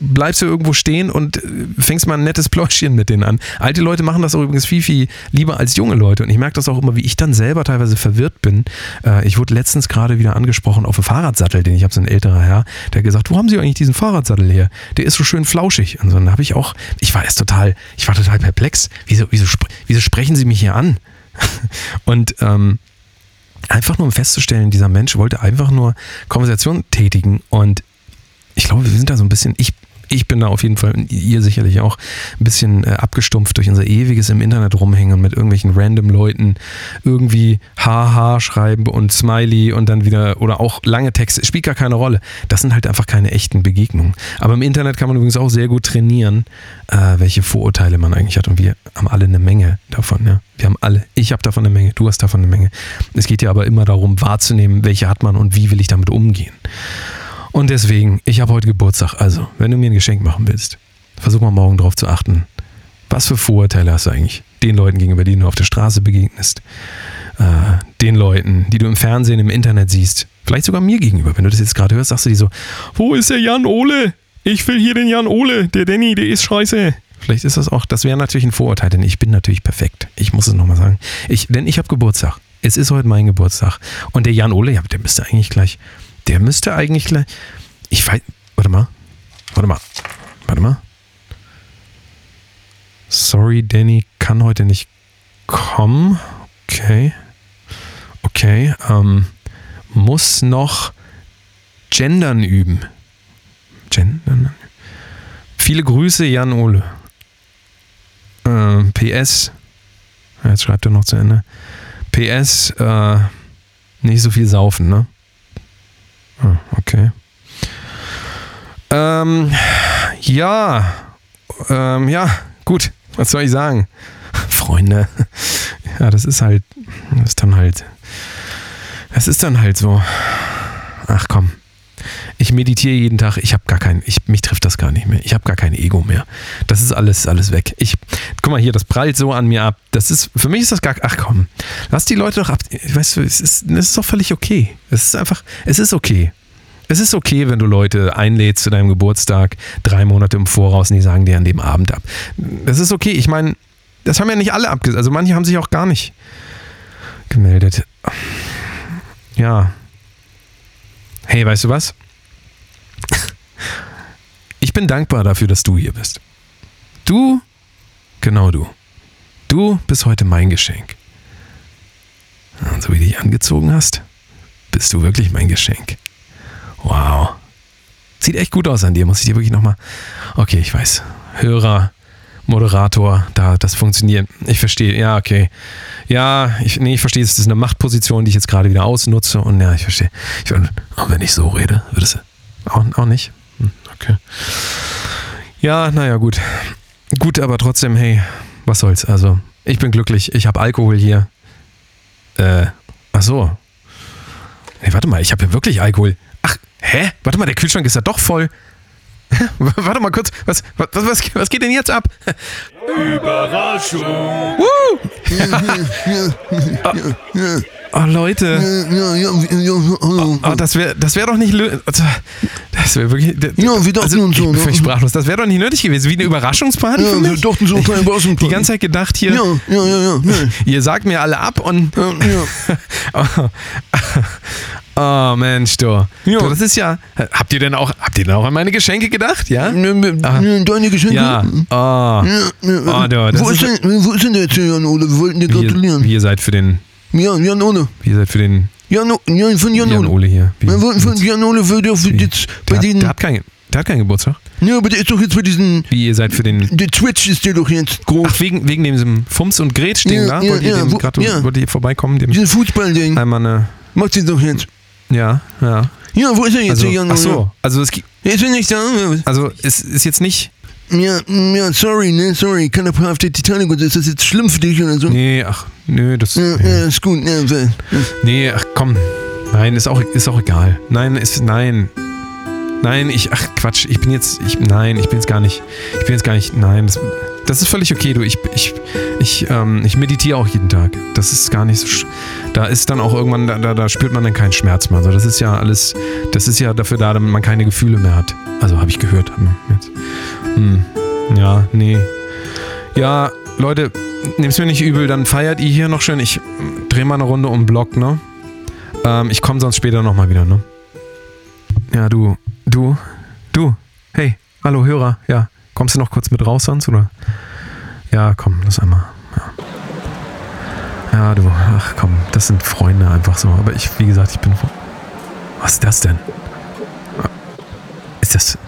bleibst du irgendwo stehen und äh, fängst mal ein nettes Pläuschchen mit denen an. Alte Leute machen das auch übrigens viel, viel lieber als junge Leute. Und ich merke das auch immer, wie ich dann selber teilweise verwirrt bin. Äh, ich wurde letztens gerade wieder angesprochen auf einen Fahrradsattel, den ich habe, so ein älterer Herr, der gesagt, wo haben Sie eigentlich diesen Fahrradsattel her? Der ist so schön flauschig. Und dann habe ich auch, ich war erst total, ich war total perplex. Wieso, wieso, wieso sprechen Sie mich hier an? und ähm, einfach nur um festzustellen, dieser Mensch wollte einfach nur Konversation tätigen und ich glaube, wir sind da so ein bisschen, ich, ich bin da auf jeden Fall, ihr sicherlich auch, ein bisschen äh, abgestumpft durch unser ewiges im Internet rumhängen und mit irgendwelchen random Leuten irgendwie Haha schreiben und Smiley und dann wieder, oder auch lange Texte, spielt gar keine Rolle. Das sind halt einfach keine echten Begegnungen. Aber im Internet kann man übrigens auch sehr gut trainieren, äh, welche Vorurteile man eigentlich hat und wir haben alle eine Menge davon, ja. Wir haben alle, ich habe davon eine Menge, du hast davon eine Menge. Es geht ja aber immer darum, wahrzunehmen, welche hat man und wie will ich damit umgehen. Und deswegen, ich habe heute Geburtstag. Also, wenn du mir ein Geschenk machen willst, versuch mal morgen darauf zu achten. Was für Vorurteile hast du eigentlich den Leuten gegenüber, denen du auf der Straße begegnest? Äh, den Leuten, die du im Fernsehen, im Internet siehst. Vielleicht sogar mir gegenüber. Wenn du das jetzt gerade hörst, sagst du dir so: Wo ist der Jan Ole? Ich will hier den Jan Ole. Der Danny, der ist scheiße. Vielleicht ist das auch, das wäre natürlich ein Vorurteil, denn ich bin natürlich perfekt. Ich muss es nochmal sagen. Ich, denn ich habe Geburtstag. Es ist heute mein Geburtstag. Und der Jan Ole, ja, der müsste eigentlich gleich der müsste eigentlich gleich. Ich weiß. Warte mal. Warte mal. Warte mal. Sorry, Danny kann heute nicht kommen. Okay. Okay. Ähm, muss noch Gendern üben. Gendern. Viele Grüße, Jan Ole. Äh, PS. Jetzt schreibt er noch zu Ende. PS. Äh, nicht so viel saufen, ne? Ah, okay. Ähm, ja, ähm, ja, gut. Was soll ich sagen? Freunde, ja, das ist halt, das ist dann halt, das ist dann halt so. Ach komm. Ich meditiere jeden Tag, ich habe gar kein, ich, mich trifft das gar nicht mehr. Ich habe gar kein Ego mehr. Das ist alles, alles weg. Ich, guck mal hier, das prallt so an mir ab. Das ist, für mich ist das gar, ach komm, lass die Leute doch ab. Weißt du, es ist, es ist doch völlig okay. Es ist einfach, es ist okay. Es ist okay, wenn du Leute einlädst zu deinem Geburtstag drei Monate im Voraus und die sagen dir an dem Abend ab. Das ist okay. Ich meine, das haben ja nicht alle abgesagt. Also manche haben sich auch gar nicht gemeldet. Ja. Hey, weißt du was? Ich bin dankbar dafür, dass du hier bist. Du, genau du. Du bist heute mein Geschenk. Und so wie du dich angezogen hast, bist du wirklich mein Geschenk. Wow. Sieht echt gut aus an dir, muss ich dir wirklich nochmal. Okay, ich weiß. Hörer, Moderator, da, das funktioniert. Ich verstehe. Ja, okay. Ja, ich, nee, ich verstehe. Es ist eine Machtposition, die ich jetzt gerade wieder ausnutze. Und ja, ich verstehe. Ich, auch wenn ich so rede, würdest du. Auch, auch nicht? Hm, okay. Ja, naja, gut. Gut, aber trotzdem, hey, was soll's. Also, ich bin glücklich. Ich habe Alkohol hier. Äh, ach so. Hey, warte mal, ich habe hier wirklich Alkohol. Ach, hä? Warte mal, der Kühlschrank ist ja doch voll. Warte mal kurz, was, was, was, was geht denn jetzt ab? Überraschung. Woo! oh, oh, Leute. Hallo. Oh, das wäre das wär doch nicht. also, Das wäre wirklich. Ja, wir dachten uns so, Ich ne? sprachlos. Das wäre doch nicht nötig gewesen. Wie eine Überraschungsparty Ja, für wir mich. dachten so ein kleiner Überraschung. Die ganze Zeit gedacht hier, Ja, ja, ja, ja. Nee. ihr sagt mir alle ab und. Ja, ja. Oh, Mensch, du. Ja. du. Das ist ja. Habt ihr denn auch, habt ihr denn auch an meine Geschenke gedacht? Ja? Ah. ne, Deine Geschenke? Ja. Oh. Oh, du, das wo, ist denn, wo ist denn der jetzt Jan Ole? Wir wollten dir ihr, gratulieren. wie ihr seid für den. Ja, Jan Ole. Ihr seid für den. Jan, O- ja, von Jan, Jan Ole. Ole hier. Wie, Wir wollten von Jan Ole würde auf wie- jetzt bei der, hat, den. der, hat keinen, der hat keinen Geburtstag. Ja, aber der ist doch jetzt bei diesen. Wie ihr seid für den. Der Twitch ist der doch jetzt groß. Ach, wegen, wegen diesem Fums- und Grätsch-Ding Ja, da? ja, wollt, ihr ja, dem wo- ja. wollt ihr vorbeikommen? Dem Dieses Fußballding. einmal eine. Macht sie doch jetzt. Ja, ja. Ja, wo ist er jetzt, Also, ach so. Also, es, gibt- ist ja nicht da. also es ist jetzt nicht. Ja, ja, sorry, ne, sorry. Kann der auf der Titanic und. Ist das jetzt schlimm für dich oder so? Nee, ach, nö, das. Ja, nee. ja, ist gut. Ja, weil- Nee, ach komm. Nein, ist auch, ist auch egal. Nein, ist. Nein. Nein, ich. Ach Quatsch, ich bin jetzt. Ich, nein, ich bin jetzt gar nicht. Ich bin jetzt gar nicht. Nein, das, das ist völlig okay, du. Ich, ich, ich, ähm, ich meditiere auch jeden Tag. Das ist gar nicht so. sch- Da ist dann auch irgendwann, da, da, da spürt man dann keinen Schmerz mehr. Also das ist ja alles. Das ist ja dafür da, damit man keine Gefühle mehr hat. Also habe ich gehört. Hm, Jetzt. Hm. Ja, nee. Ja, Leute, nehmt's mir nicht übel, dann feiert ihr hier noch schön. Ich drehe mal eine Runde um den Block, ne? Ähm, ich komme sonst später nochmal wieder, ne? Ja, du, du, du. Hey, hallo Hörer. Ja, kommst du noch kurz mit raus sonst, oder? Ja, komm, lass einmal. Ja, ja du, ach komm, das sind Freunde einfach so. Aber ich, wie gesagt, ich bin... Was ist das denn? Ist das...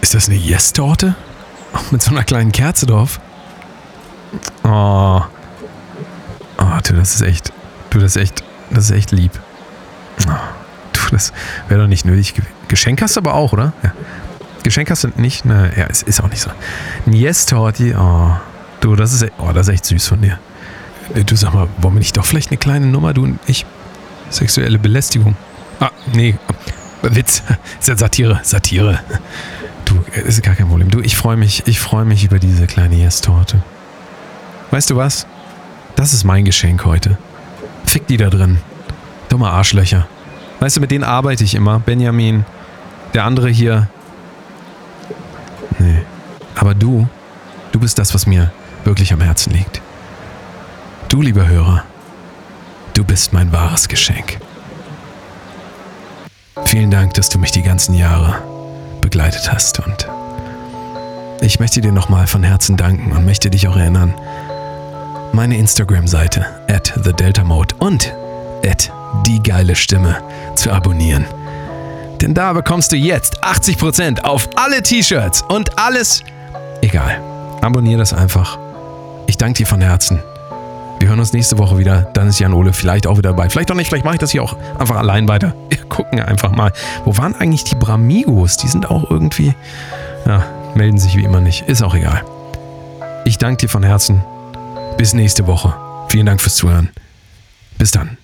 Ist das eine Yes-Torte? Mit so einer kleinen Kerze drauf? Oh. Oh, du, das ist echt... Du, das ist echt... Das ist echt lieb. Oh, du, das wäre doch nicht nötig gewesen. Geschenk hast du aber auch, oder? Ja. Geschenk hast du nicht? Ne, ja, es ist auch nicht so. Ein Yes-Torti, oh. Du, das ist, e- oh, das ist echt süß von dir. Äh, Du sag mal, wollen wir nicht doch vielleicht eine kleine Nummer, du und ich? Sexuelle Belästigung. Ah, nee. Witz. Ist ja Satire. Satire. Du, äh, ist gar kein Problem. Du, ich freue mich, ich freue mich über diese kleine Yes-Torte. Weißt du was? Das ist mein Geschenk heute. Fick die da drin. Dumme Arschlöcher. Weißt du, mit denen arbeite ich immer. Benjamin, der andere hier. Aber du, du bist das, was mir wirklich am Herzen liegt. Du, lieber Hörer, du bist mein wahres Geschenk. Vielen Dank, dass du mich die ganzen Jahre begleitet hast und ich möchte dir nochmal von Herzen danken und möchte dich auch erinnern, meine Instagram-Seite at thedeltamode und at die geile Stimme zu abonnieren. Denn da bekommst du jetzt 80% auf alle T-Shirts und alles. Egal. Abonnier das einfach. Ich danke dir von Herzen. Wir hören uns nächste Woche wieder. Dann ist Jan Ole vielleicht auch wieder dabei. Vielleicht auch nicht, vielleicht mache ich das hier auch einfach allein weiter. Wir gucken einfach mal. Wo waren eigentlich die Bramigos? Die sind auch irgendwie. Ja, melden sich wie immer nicht. Ist auch egal. Ich danke dir von Herzen. Bis nächste Woche. Vielen Dank fürs Zuhören. Bis dann.